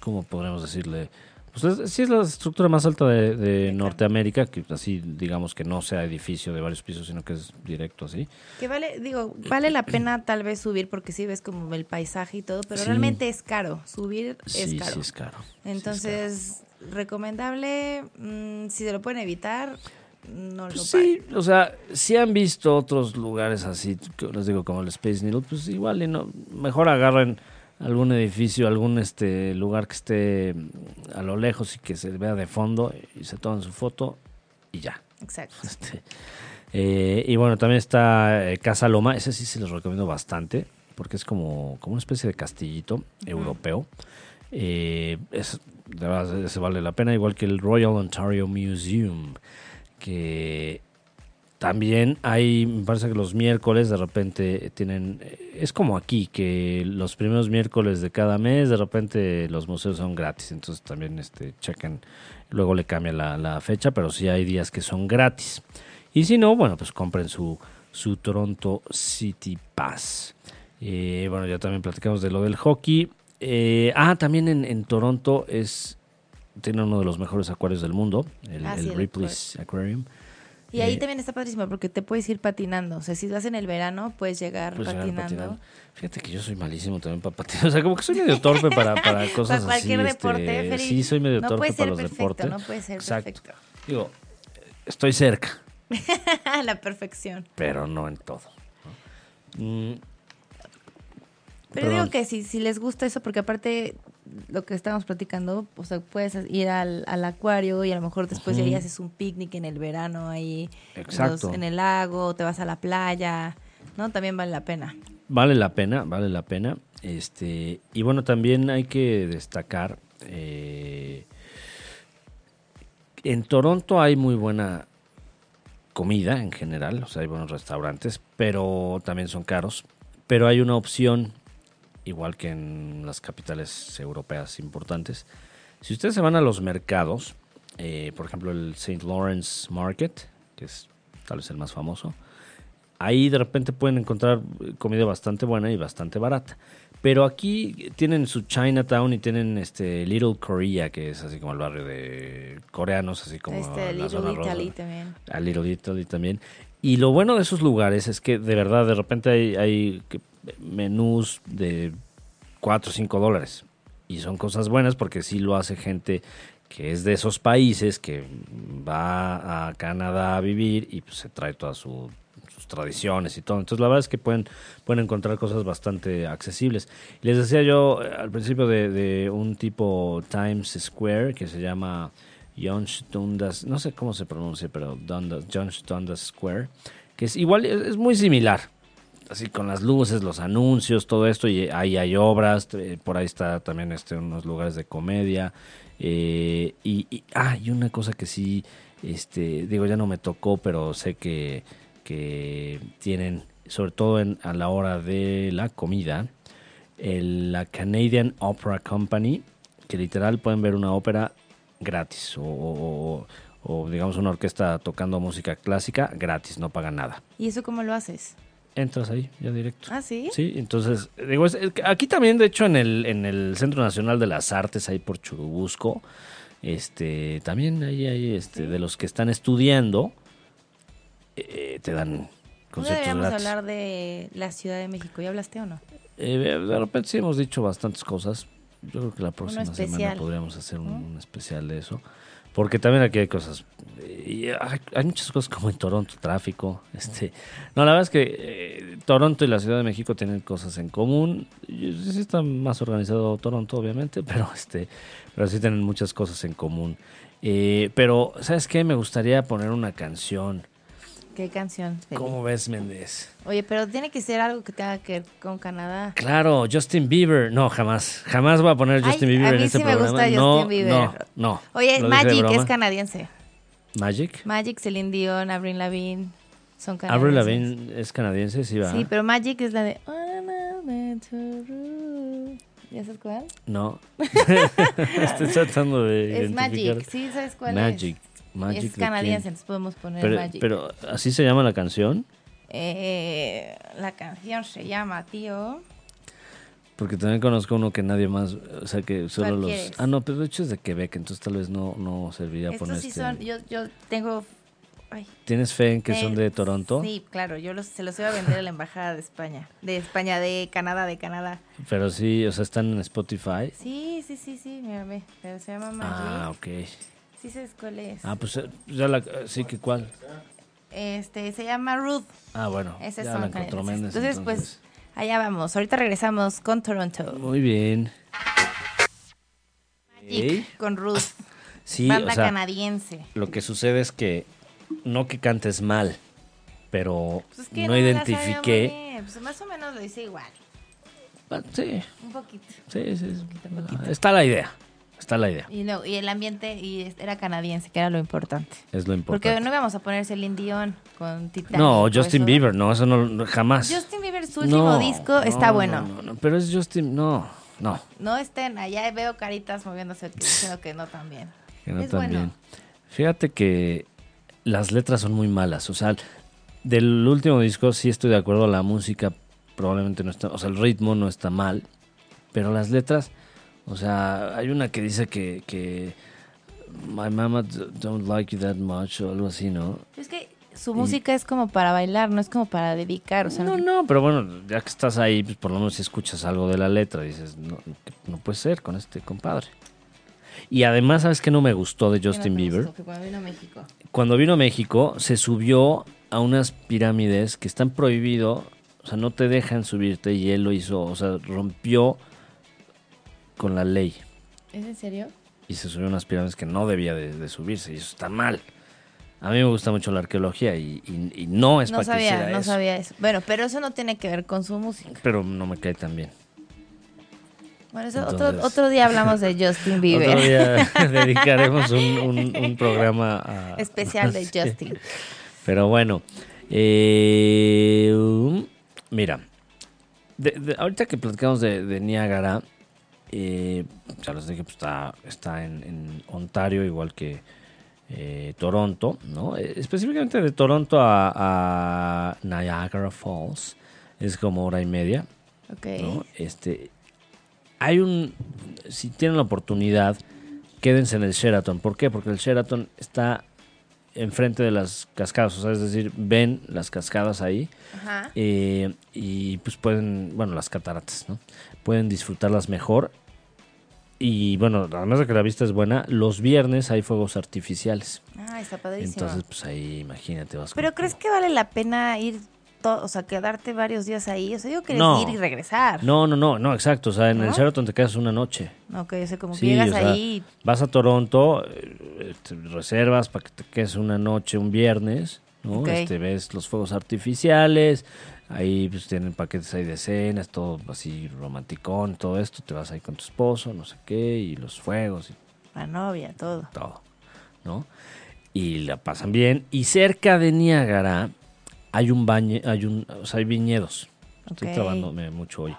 ¿cómo podríamos decirle? Pues es- sí es la estructura más alta de, de Norteamérica, que así digamos que no sea edificio de varios pisos, sino que es directo así. Que vale, digo, vale la pena tal vez subir porque sí ves como el paisaje y todo, pero Sí. realmente es caro. Subir es Sí, caro. sí es caro. Sí es caro. Entonces, recomendable, mm, si se lo pueden evitar, no Pues lo sí, o sea, si han visto otros lugares así, les digo, como el Space Needle, pues igual y no, mejor agarren algún edificio, algún este lugar que esté mm, a lo lejos y que se vea de fondo y se toman su foto y ya. Exacto. Este, eh, y bueno, también está eh, Casa Loma, ese sí se los recomiendo bastante, porque es como, como una especie de castillito europeo. Eh, es, de verdad, ese vale la pena, igual que el Royal Ontario Museum, que también hay, me parece que los miércoles de repente tienen, es como aquí, que los primeros miércoles de cada mes de repente los museos son gratis, entonces también este, chequen, luego le cambia la, la fecha, pero sí hay días que son gratis. Y si no, bueno, pues compren su, su Toronto City Pass. Eh, bueno, ya también platicamos de lo del hockey. Eh, ah, también en, en Toronto es tiene uno de los mejores acuarios del mundo, el, Ah, el Ripley's Aquarium. Y ahí Eh, también está padrísimo porque te puedes ir patinando. O sea, si vas en el verano, puedes llegar Puedes patinando. Fíjate que yo soy malísimo también para patinar. O sea, como que soy medio torpe para, para cosas Para cualquier así. deporte, este, sí, soy medio no torpe puede para los perfecto, deportes. no puede ser Exacto. perfecto. Digo, estoy cerca, la perfección. pero no en todo. ¿no? Mm, Pero Perdón. digo que si, si les gusta eso, porque aparte lo que estábamos platicando, o sea, puedes ir al, al acuario y a lo mejor después de ahí haces un picnic en el verano ahí Exacto. los- en el lago, te vas a la playa, ¿no? También vale la pena. Vale la pena, vale la pena. Este, y bueno, también hay que destacar. eh, en Toronto hay muy buena comida en general, o sea, hay buenos restaurantes, pero también son caros. Pero hay una opción, igual que en las capitales europeas importantes. Si ustedes se van a los mercados, eh, por ejemplo, el St. Lawrence Market, que es tal vez el más famoso, ahí de repente pueden encontrar eh, comida bastante buena y bastante barata. Pero aquí tienen su Chinatown y tienen este Little Korea, que es así como el barrio de coreanos, así como este la zona Little rosa. Italy también. A Little Italy también. Y lo bueno de esos lugares es que de verdad de repente hay, menús de 4 o 5 dólares. Y son cosas buenas porque sí lo hace gente que es de esos países, que va a Canadá a vivir y pues, se trae todas su- sus tradiciones y todo. Entonces la verdad es que pueden, pueden encontrar cosas bastante accesibles. Les decía yo eh, al principio de, un tipo Times Square que se llama Johns Dundas, no sé cómo se pronuncia, pero Dundas, Johns Dundas Square, que es igual, es muy similar. Así con las luces, los anuncios, todo esto, y ahí hay obras, eh, por ahí está también este, unos lugares de comedia. eh, y, ah, y una cosa que sí, este, digo, ya no me tocó, pero sé que, que tienen, sobre todo en, a la hora de la comida, el- la Canadian Opera Company, que literal pueden ver una ópera gratis o, digamos una orquesta tocando música clásica gratis, no pagan nada. ¿Y eso cómo lo haces? Entras ahí ya directo. Ah, ¿sí? Sí, entonces, digo, es- aquí también, de hecho, en el, en el Centro Nacional de las Artes, ahí por Churubusco, este, también ahí hay, este, de los que están estudiando, eh, te dan ¿No conciertos deberíamos gratis. hablar de la Ciudad de México? ¿Ya hablaste o no? Eh, de repente sí hemos dicho bastantes cosas. Yo creo que la próxima semana podríamos hacer un, ¿no? un especial de eso. Porque también aquí hay cosas. y hay, muchas cosas como en Toronto, tráfico. Este, no, la verdad es que eh, Toronto y la Ciudad de México tienen cosas en común. Sí está más organizado Toronto, obviamente, pero este, pero sí tienen muchas cosas en común. Eh, pero, ¿sabes qué? Me gustaría poner una canción. ¿Qué canción? ¿Cómo ves, Méndez? Oye, pero tiene que ser algo que tenga que ver con Canadá. Claro, Justin Bieber. No, jamás. Jamás voy a poner Ay, Justin a Bieber en mí este sí me programa. gusta no, Justin Bieber. no, no. Oye, Magic es canadiense. Magic. Magic, Celine Dion, Avril Lavigne. Son Avril canadienses. Lavigne es canadiense, sí va. Sí, pero Magic es la de. ¿Ya sabes cuál? No. Estoy tratando de Es. Magic, sí, ¿sabes cuál Magic. es? Magic. Es ¿de canadiense, entonces podemos poner Pero, Magic. pero así se llama la canción. Eh, la canción se llama, tío. Porque también conozco uno que nadie más, o sea que solo ¿Cuál los... quieres? Ah, no, pero de hecho es de Quebec, entonces tal vez no, no serviría poner Estos sí este... son. Yo, yo tengo. Ay, ¿Tienes fe en que eh, son de Toronto? Sí, claro, yo los, se los iba a vender a la embajada de España. De España, de Canadá, de Canadá. Pero sí, o sea, están en Spotify. Sí, sí, sí, sí, mira, ve. Pero se llama Magic. Ah, ok. Sí sabes cuál es. Ah, pues eh, ya la... Sí, que cuál. Este, se llama Ruth. Ah, bueno, Esas ya son la encontró. Méndez, Entonces, pues, allá vamos. Ahorita regresamos con Toronto. Muy bien. Magic, con Ruth. Sí, banda o sea, canadiense. lo que sucede es que no que cantes mal, pero Pues es que no sabía identifiqué... pues más o menos lo hice igual. Ah, Sí, Un poquito. sí, sí. Está la idea. Está la idea. Y, no, y el ambiente y era canadiense, que era lo importante. Es lo importante. Porque no íbamos a poner Celine Dion con Titanic. No, Justin eso. Bieber, no, eso no, no, jamás. Justin Bieber, su último No, disco, está no, bueno. No, no, pero es Justin, no, no. No estén, allá veo caritas moviéndose diciendo que no también. Que no es bueno. bien. Fíjate que las letras son muy malas. O sea, del último disco sí estoy de acuerdo, la música probablemente no está, o sea, el ritmo no está mal, pero las letras, o sea, hay una que dice que, que My mama don't like you that much o algo así, ¿no? Es que su música es como para bailar, no es como para dedicar. O sea, No, no, pero bueno, ya que estás ahí, pues por lo menos si escuchas algo de la letra, dices, no, no puede ser con este compadre. Y además, ¿sabes qué no me gustó de ¿qué no Justin Bieber? gustó? Cuando vino a México. Cuando vino a México, se subió a unas pirámides que están prohibido, o sea, no te dejan subirte y él lo hizo, o sea, rompió con la ley ¿Es en serio? y se subió unas pirámides que no debía de, de subirse y eso está mal. A mí me gusta mucho la arqueología y, y- y no es No para que sabía, hiciera no eso, sabía eso. Bueno, pero eso no tiene que ver con su música. pero no me cae tan bien. Bueno, eso Entonces- otro, otro día hablamos de Justin Bieber. Otro día dedicaremos un, un- un programa a... Especial de. Justin. Pero bueno, eh, um, mira, de- de- ahorita que platicamos de, de Niágara, eh, ya les dije, pues está, está en, en Ontario, igual que eh, Toronto, ¿no? Eh, específicamente de Toronto a, a Niagara Falls, es como hora y media. Ok. ¿no? Este, hay un, si tienen la oportunidad, quédense en el Sheraton. ¿Por qué? Porque el Sheraton está enfrente de las cascadas, o sea, es decir, ven las cascadas ahí Ajá. eh, y pues pueden, bueno, las cataratas, ¿no? Pueden disfrutarlas mejor. Y bueno, además de que la vista es buena, los viernes hay fuegos artificiales. Ah, está padrísimo. Entonces, pues ahí imagínate, vas Pero ¿crees que vale la pena ir, to- o sea, quedarte varios días ahí? O sea, digo que No. ir y regresar. No, no, no, no, exacto. O sea, en el ¿No? Sheraton te quedas una noche. Ok, o sea, como que llegas o sea, ahí. Vas a Toronto, eh, te reservas para que te quedes una noche, un viernes, ¿no? Ok. Este, ves los fuegos artificiales, ahí pues tienen paquetes ahí de cenas, todo así romanticón, todo esto, te vas ahí con tu esposo, no sé qué, y los fuegos y La novia, todo. todo, ¿no? Y la pasan bien. Y cerca de Niágara hay un baño, hay un, o sea, hay viñedos. Estoy Ok. trabándome mucho hoy.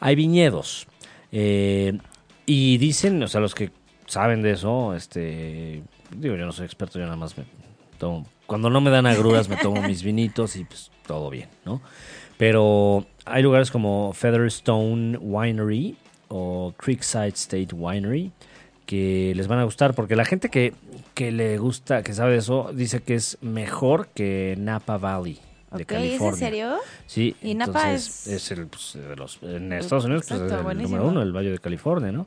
Hay viñedos. Eh, y dicen, o sea, los que saben de eso, este, digo, yo no soy experto, yo nada más me tomo, cuando no me dan agruras me tomo mis vinitos y pues todo bien, ¿no? Pero hay lugares como Featherstone Winery o Creekside State Winery que les van a gustar porque la gente que, que le gusta, que sabe de eso, dice que es mejor que Napa Valley de Ok, ¿es en California. serio? Sí, Y Napa entonces es- es, el, pues, de los, en Estados Unidos pues, Exacto, es el buenísimo. número uno, el Valle de California, ¿no?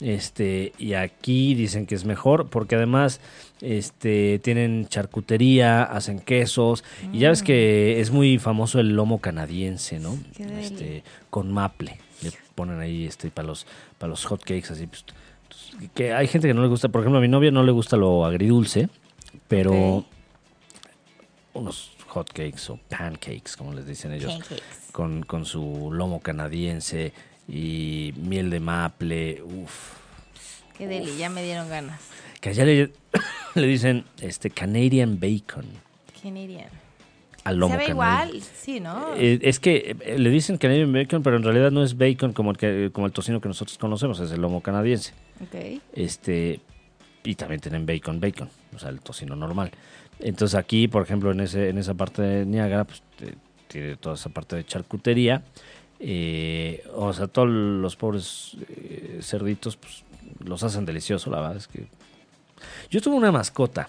Este, y aquí dicen que es mejor porque además este, tienen charcutería, hacen quesos, y ya ves que es muy famoso el lomo canadiense, ¿no? Mm. Qué. Este, con maple. Le ponen ahí este para los para los hot cakes así pues, que hay gente que no le gusta, por ejemplo, a mi novia no le gusta lo agridulce, pero unos hot cakes o pancakes, como les dicen ellos, con, con su lomo canadiense y miel de maple, uff. Qué deli, ya me dieron ganas. Que allá le, le dicen este Canadian Bacon. Canadian. Al lomo Se ve canadiense. igual, sí, ¿no? Eh, es que eh, le dicen Canadian Bacon, pero en realidad no es bacon como el, que, como el tocino que nosotros conocemos, es el lomo canadiense. ok. Este, y también tienen bacon, bacon, o sea, el tocino normal. Entonces aquí, por ejemplo, en, ese, en esa parte de Niágara, pues te- tiene toda esa parte de charcutería. Eh, o sea, todos los pobres eh, cerditos, pues los hacen delicioso, la verdad es que... Yo tuve una mascota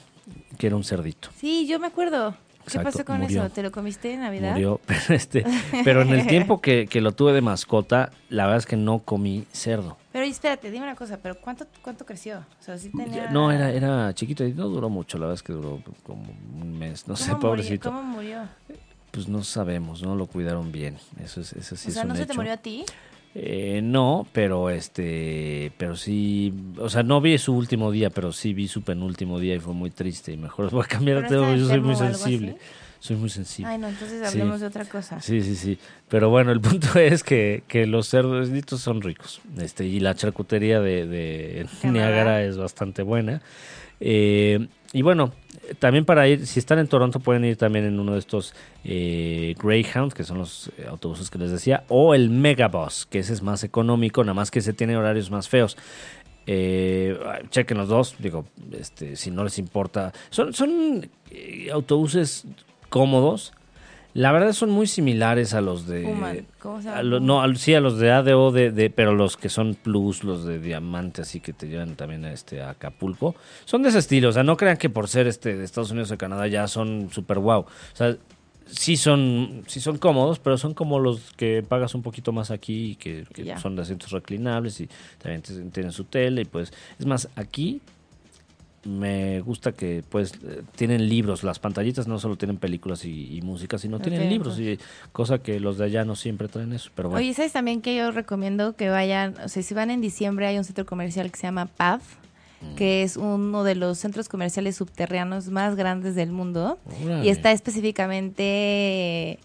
que era un cerdito. Sí, yo me acuerdo. ¿Qué Exacto, pasó con murió. eso? ¿Te lo comiste en Navidad? Murió, pero, este, pero en el tiempo que, que lo tuve de mascota, la verdad es que no comí cerdo. Pero espérate, dime una cosa, ¿pero cuánto, cuánto creció? O sea, sí tenía... Ya- No, era, era chiquito y no duró mucho, la verdad es que duró como un mes, no sé, pobrecito. ¿Cómo murió? Pues no sabemos, no lo cuidaron bien, eso es, eso sí o sea, es un ¿no se te hecho. murió a ti? Eh, no, pero este, pero sí, o sea, no vi su último día, pero sí vi su penúltimo día y fue muy triste y mejor voy a cambiar de ¿Pero tema, yo soy muy sensible, soy muy sensible. Ay, no, entonces Sí. hablemos de otra cosa. Sí, sí, sí. Pero bueno, el punto es que, que los cerditos son ricos. Este, y la charcutería de, de. Niágara es bastante buena. Eh, y bueno, también para ir, si están en Toronto, pueden ir también en uno de estos eh, Greyhound, que son los eh, autobuses que les decía, o el Megabus, que ese es más económico, nada más que ese tiene horarios más feos. Eh, chequen los dos, digo, este, si no les importa. Son, son eh, autobuses cómodos. La verdad son muy similares a los de... ¿cómo se llama? a lo- no, sí, a los de ADO, de, de, pero los que son plus, los de diamante, así que te llevan también a, este, a Acapulco. Son de ese estilo, o sea, no crean que por ser este de Estados Unidos o Canadá ya son super wow. O sea, sí son, sí son cómodos, pero son como los que pagas un poquito más aquí, y que, son de asientos reclinables y también te- tienen su tele. Y pues, es más, aquí me gusta que pues eh, tienen libros, las pantallitas no solo tienen películas y, y música, sino tienen libros, y cosa que los de allá no siempre traen eso. Pero bueno. Oye, ¿sabes también que yo recomiendo que vayan? O sea, si van en diciembre hay un centro comercial que se llama PAV, Mm. que es uno de los centros comerciales subterráneos más grandes del mundo. Órale. Y está específicamente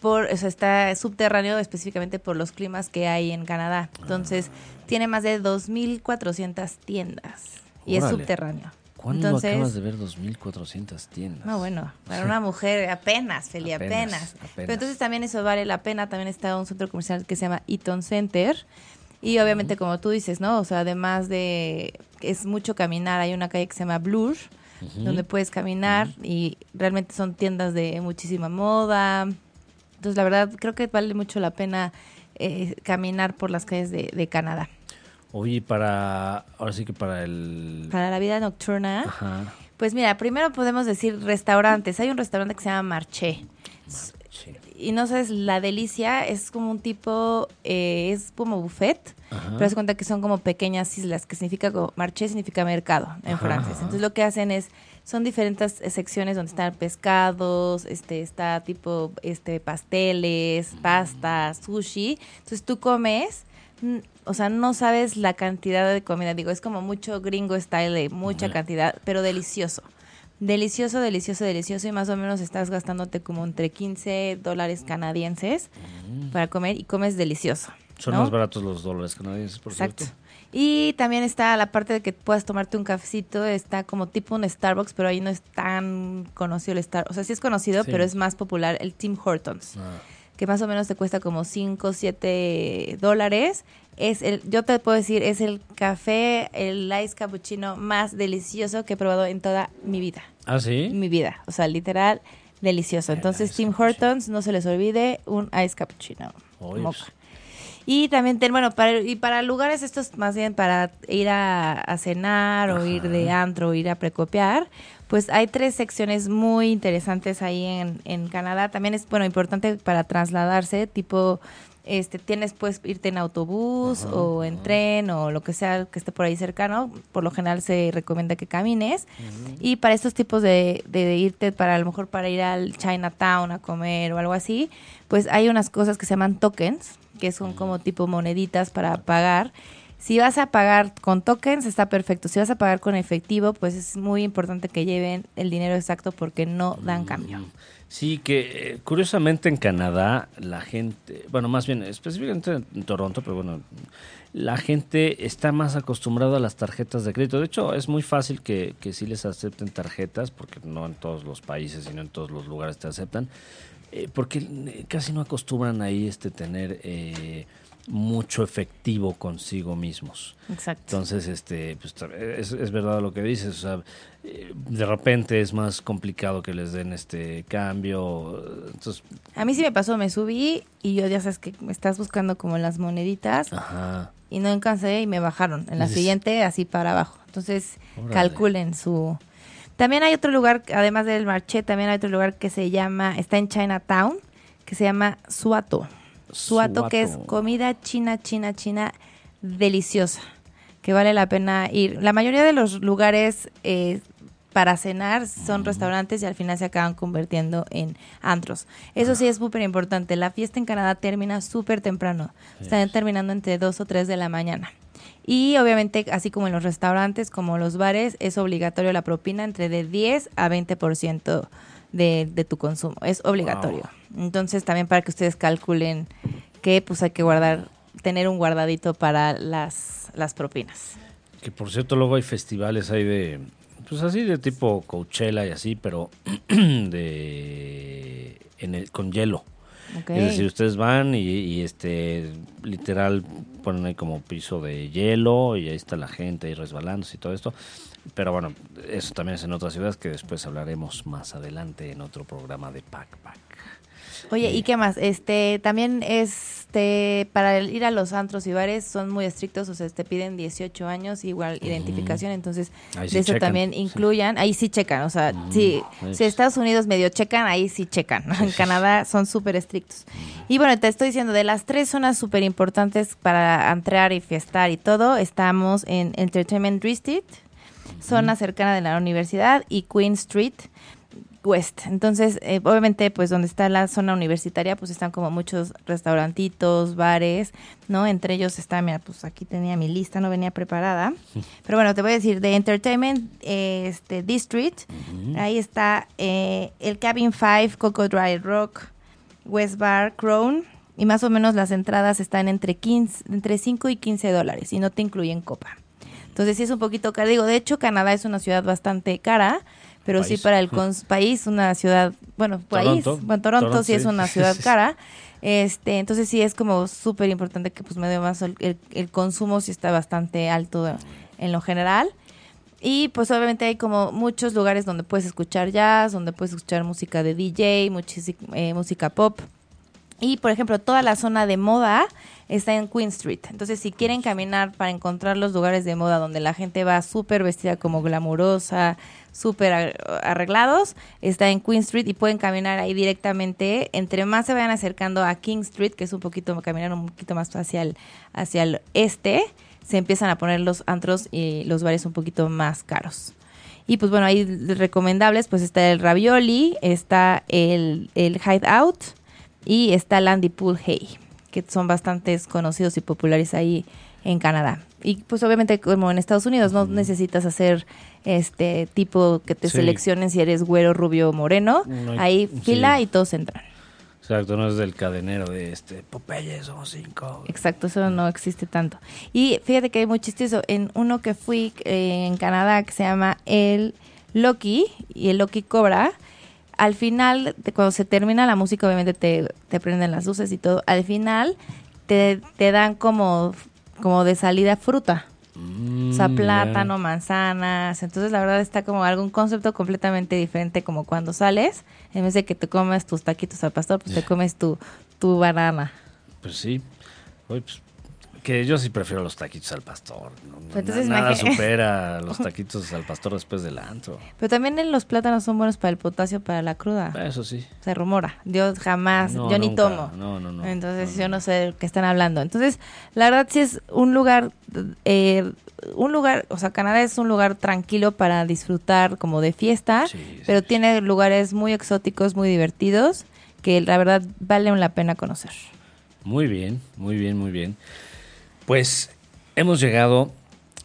por, o sea, está subterráneo específicamente por los climas que hay en Canadá. Entonces, tiene más de 2.400 tiendas y es subterráneo. ¿Cuándo Entonces, acabas de ver 2.400 tiendas? no, bueno, para una mujer apenas, Feli, Apenas, apenas, apenas. Pero entonces también eso vale la pena. También está un centro comercial que se llama Eaton Center. Y obviamente, como tú dices, ¿no? O sea, además de es mucho caminar, hay una calle que se llama Blur, donde puedes caminar y realmente son tiendas de muchísima moda. Entonces, la verdad, creo que vale mucho la pena eh, caminar por las calles de, de Canadá. Oye, para. Ahora sí que para el. Para la vida nocturna. Ajá. Pues mira, primero podemos decir restaurantes. Hay un restaurante que se llama Marché. Sí. Y no sabes, la delicia es como un tipo, eh, es como buffet, Ajá. pero se cuenta que son como pequeñas islas, que significa como, marché significa mercado en Ajá, francés. ajá. Entonces lo que hacen es, son diferentes secciones donde están pescados, este, está tipo, este, pasteles, pasta, sushi. Entonces tú comes, mm, o sea, no sabes la cantidad de comida, digo, es como mucho gringo style mucha cantidad, pero delicioso. Delicioso, delicioso, delicioso y más o menos estás gastándote como entre 15 dólares canadienses para comer y comes delicioso. Mm. Son ¿no? más baratos los dólares canadienses, por Exacto. cierto. Y también está la parte de que puedas tomarte un cafecito, está como tipo un Starbucks, pero ahí no es tan conocido el Starbucks. O sea, sí es conocido, Sí. pero es más popular el Tim Hortons, Ah, que más o menos te cuesta como 5, 7 dólares. Es el, yo te puedo decir, es el café, el ice cappuccino más delicioso que he probado en toda mi vida ¿Ah, sí? mi vida. O sea, literal, delicioso. El Entonces, Tim. Hortons, no se les olvide un ice cappuccino. Moca. pues, Y también, ten- bueno, para, y para lugares estos más bien para ir a, a cenar o ir de antro o ir a precopiar, pues hay tres secciones muy interesantes ahí en, en Canadá. También es, bueno, importante para trasladarse, tipo, este, tienes pues irte en autobús o en tren o lo que sea que esté por ahí cercano. Por lo general se recomienda que camines. Y para estos tipos de, de irte, para a lo mejor para ir al Chinatown a comer o algo así, pues hay unas cosas que se llaman tokens, que son como tipo moneditas para pagar. Si vas a pagar con tokens, está perfecto. Si vas a pagar con efectivo, pues es muy importante que lleven el dinero exacto porque no dan cambio. Sí, que eh, curiosamente en Canadá la gente, bueno, más bien específicamente en Toronto, pero bueno, la gente está más acostumbrada a las tarjetas de crédito. De hecho, es muy fácil que, que sí les acepten tarjetas, porque no en todos los países y no en todos los lugares te aceptan, eh, porque eh, casi no acostumbran ahí este tener eh, mucho efectivo consigo mismos. Exacto. Entonces, este, pues, es, es verdad lo que dices. O sea, de repente es más complicado que les den este cambio. Entonces, A mí sí me pasó, me subí y yo ya sabes que me estás buscando como las moneditas ajá. y no alcancé y me bajaron. En la siguiente así para abajo. Entonces Órale. calculen su... También hay otro lugar, además del marché, también hay otro lugar que se llama, está en Chinatown, que se llama Suato. Suato, que es Suato. comida china, china, china, deliciosa, que vale la pena ir. La mayoría de los lugares eh, para cenar son restaurantes y al final se acaban convirtiendo en antros. Eso sí es súper importante. La fiesta en Canadá termina súper temprano. Están terminando entre 2 o 3 de la mañana. Y obviamente, así como en los restaurantes, como los bares, es obligatorio la propina entre de 10 a 20% de, de tu consumo. Es obligatorio. Entonces, también para que ustedes calculen que pues hay que guardar, tener un guardadito para las, las propinas. Que por cierto, luego hay festivales ahí de. Pues así de tipo Coachella y así, pero de. En el, con hielo. Es decir, ustedes van y, y, este literal ponen ahí como piso de hielo y ahí está la gente ahí resbalándose y todo esto. Pero bueno, eso también es en otras ciudades que después hablaremos más adelante en otro programa de Pack Pack. Oye, ¿y qué más? Este, también este, para ir a los antros y bares son muy estrictos, o sea, te piden 18 años, igual identificación, entonces Ahí sí de eso checan. también incluyan, ahí sí checan, o sea, sí, ahí si sí. Estados Unidos medio checan, ahí sí checan, ¿no? en Canadá son súper estrictos. Y bueno, te estoy diciendo, de las tres zonas súper importantes para entrar y fiestar y todo, estamos en Entertainment District, zona cercana de la universidad, y Queen Street, West. Entonces, eh, obviamente, pues donde está la zona universitaria, pues están como muchos restaurantitos, bares, ¿no? Entre ellos está, mira, pues aquí tenía mi lista, no venía preparada. Pero bueno, te voy a decir, de Entertainment eh, este, District, ahí está eh, el Cabin 5, Coco Dry Rock, West Bar, Crown, y más o menos las entradas están entre, 15, entre 5 y 15 dólares, y no te incluyen copa. Entonces sí es un poquito caro. Digo, de hecho, Canadá es una ciudad bastante cara, pero sí para el cons- país, una ciudad, bueno, país, Toronto. bueno, Toronto, Toronto, sí es una ciudad cara. Este, entonces sí es como súper importante que pues medio más el, el- el consumo sí está bastante alto en lo general. Y pues obviamente hay como muchos lugares donde puedes escuchar jazz, donde puedes escuchar música de DJ, eh, música pop. Y por ejemplo, toda la zona de moda está en Queen Street. Entonces, si quieren caminar para encontrar los lugares de moda donde la gente va súper vestida como glamurosa, súper ar- arreglados, está en Queen Street y pueden caminar ahí directamente. Entre más se vayan acercando a King Street, que es un poquito, caminar un poquito más hacia el, hacia el este, se empiezan a poner los antros y los bares un poquito más caros. Y pues bueno, ahí recomendables, pues está el Ravioli, está el, el Hideout y está Landy Pool Hay, que son bastante conocidos y populares ahí en Canadá. Y pues obviamente como en Estados Unidos no necesitas hacer este tipo que te Sí. seleccionen si eres güero, rubio o moreno. No hay- ahí sí. fila y todos entran. Exacto, no es del cadenero de este Popeye, somos cinco. Exacto, eso no existe tanto. Y fíjate que hay muy chistoso. En uno que fui eh, en Canadá que se llama el Loki y el Loki Cobra, al final, cuando se termina la música, obviamente te, te prenden las luces y todo. Al final te, te dan como, como de salida fruta. O sea, Mm, plátano, manzanas. Entonces, la verdad está como algún concepto completamente diferente, como cuando sales, en vez de que te comes tus taquitos al pastor, pues te comes tu, tu banana. Pues sí. Oye, pues, que yo sí prefiero los taquitos al pastor. Pues entonces nada supera los taquitos al pastor después del antro. Pero también los plátanos son buenos para el potasio, para la cruda. Eso sí. Se rumora. Yo jamás, No, yo ni tomo. No, no, no. Entonces No, yo no. no sé de qué están hablando. Entonces, la verdad sí es un lugar, eh, un lugar, o sea, Canadá es un lugar tranquilo para disfrutar como de fiesta, Sí, sí, pero sí. tiene lugares muy exóticos, muy divertidos, que la verdad valen la pena conocer. Muy bien, muy bien, muy bien. Pues hemos llegado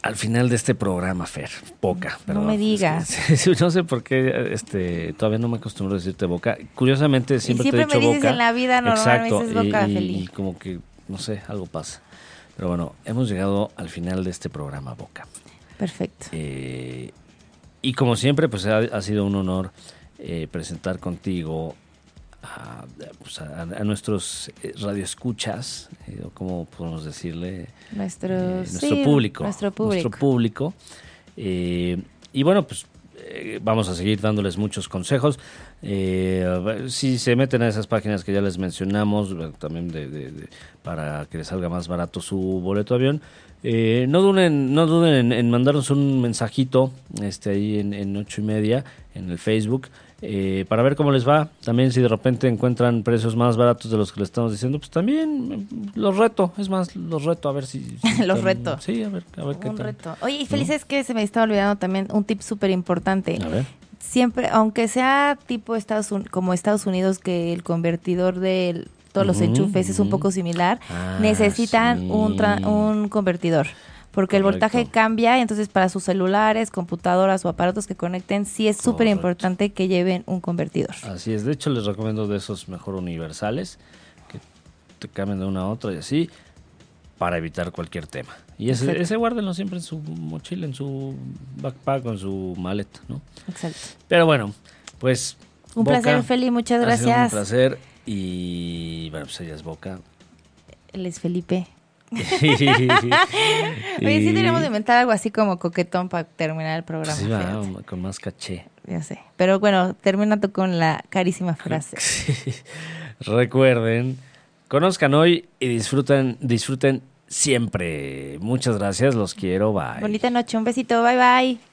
al final de este programa, Fer. Boca, No perdón. me digas. Es que- no sé por qué este, todavía no me acostumbro a decirte boca. Curiosamente, siempre, siempre te he me dicho dices boca. en la vida normal, me Exacto, dices boca, y, y- Feli. y como que, no sé, algo pasa. Pero bueno, hemos llegado al final de este programa, Boca. Perfecto. Eh, y como siempre, pues ha, ha sido un honor eh, presentar contigo a, pues, a- a nuestros eh, radioescuchas, eh, o como podemos decirle, Nuestro, eh, nuestro sí, público. Nuestro público. Nuestro público. Eh, y bueno, pues vamos a seguir dándoles muchos consejos. Si se meten a esas páginas que ya les mencionamos, también de, de- de- para que les salga más barato su boleto de avión, eh, no duden, no duden en, en mandarnos un mensajito este, ahí en, en ocho y media en el Facebook. eh, para ver cómo les va, también si de repente encuentran precios más baratos de los que le estamos diciendo, pues también eh, los reto, es más, los reto a ver si... si Los reto. Sí, a ver, a ver qué Un tal. reto. Oye, y felices que se me estaba olvidando también un tip súper importante. A ver. Siempre, aunque sea tipo Estados como Estados Unidos, que el convertidor de todos los enchufes es un poco similar, Ah, necesitan sí. un, tra- un convertidor. Porque el Correcto. voltaje cambia, entonces para sus celulares, computadoras o aparatos que conecten, sí es súper importante que lleven un convertidor. Así es, de hecho les recomiendo de esos mejor universales, que te cambien de una a otra y así, para evitar cualquier tema. Y ese, Perfecto. ese guárdenlo siempre en su mochila, en su backpack o en su maleta, ¿no? Exacto. Pero bueno, pues... Un Boca, placer, Feli, muchas ha sido gracias. Un placer y bueno, pues ella es Boca. Él es Felipe. Oye, Oye, sí tenemos que inventar algo así como coquetón para terminar el programa. Sí, va, con más caché. Ya sé. Pero bueno, termina tú con la carísima frase. Recuerden, conozcan hoy y disfruten, disfruten siempre. Muchas gracias, los quiero, bye. Bonita noche, un besito, bye bye.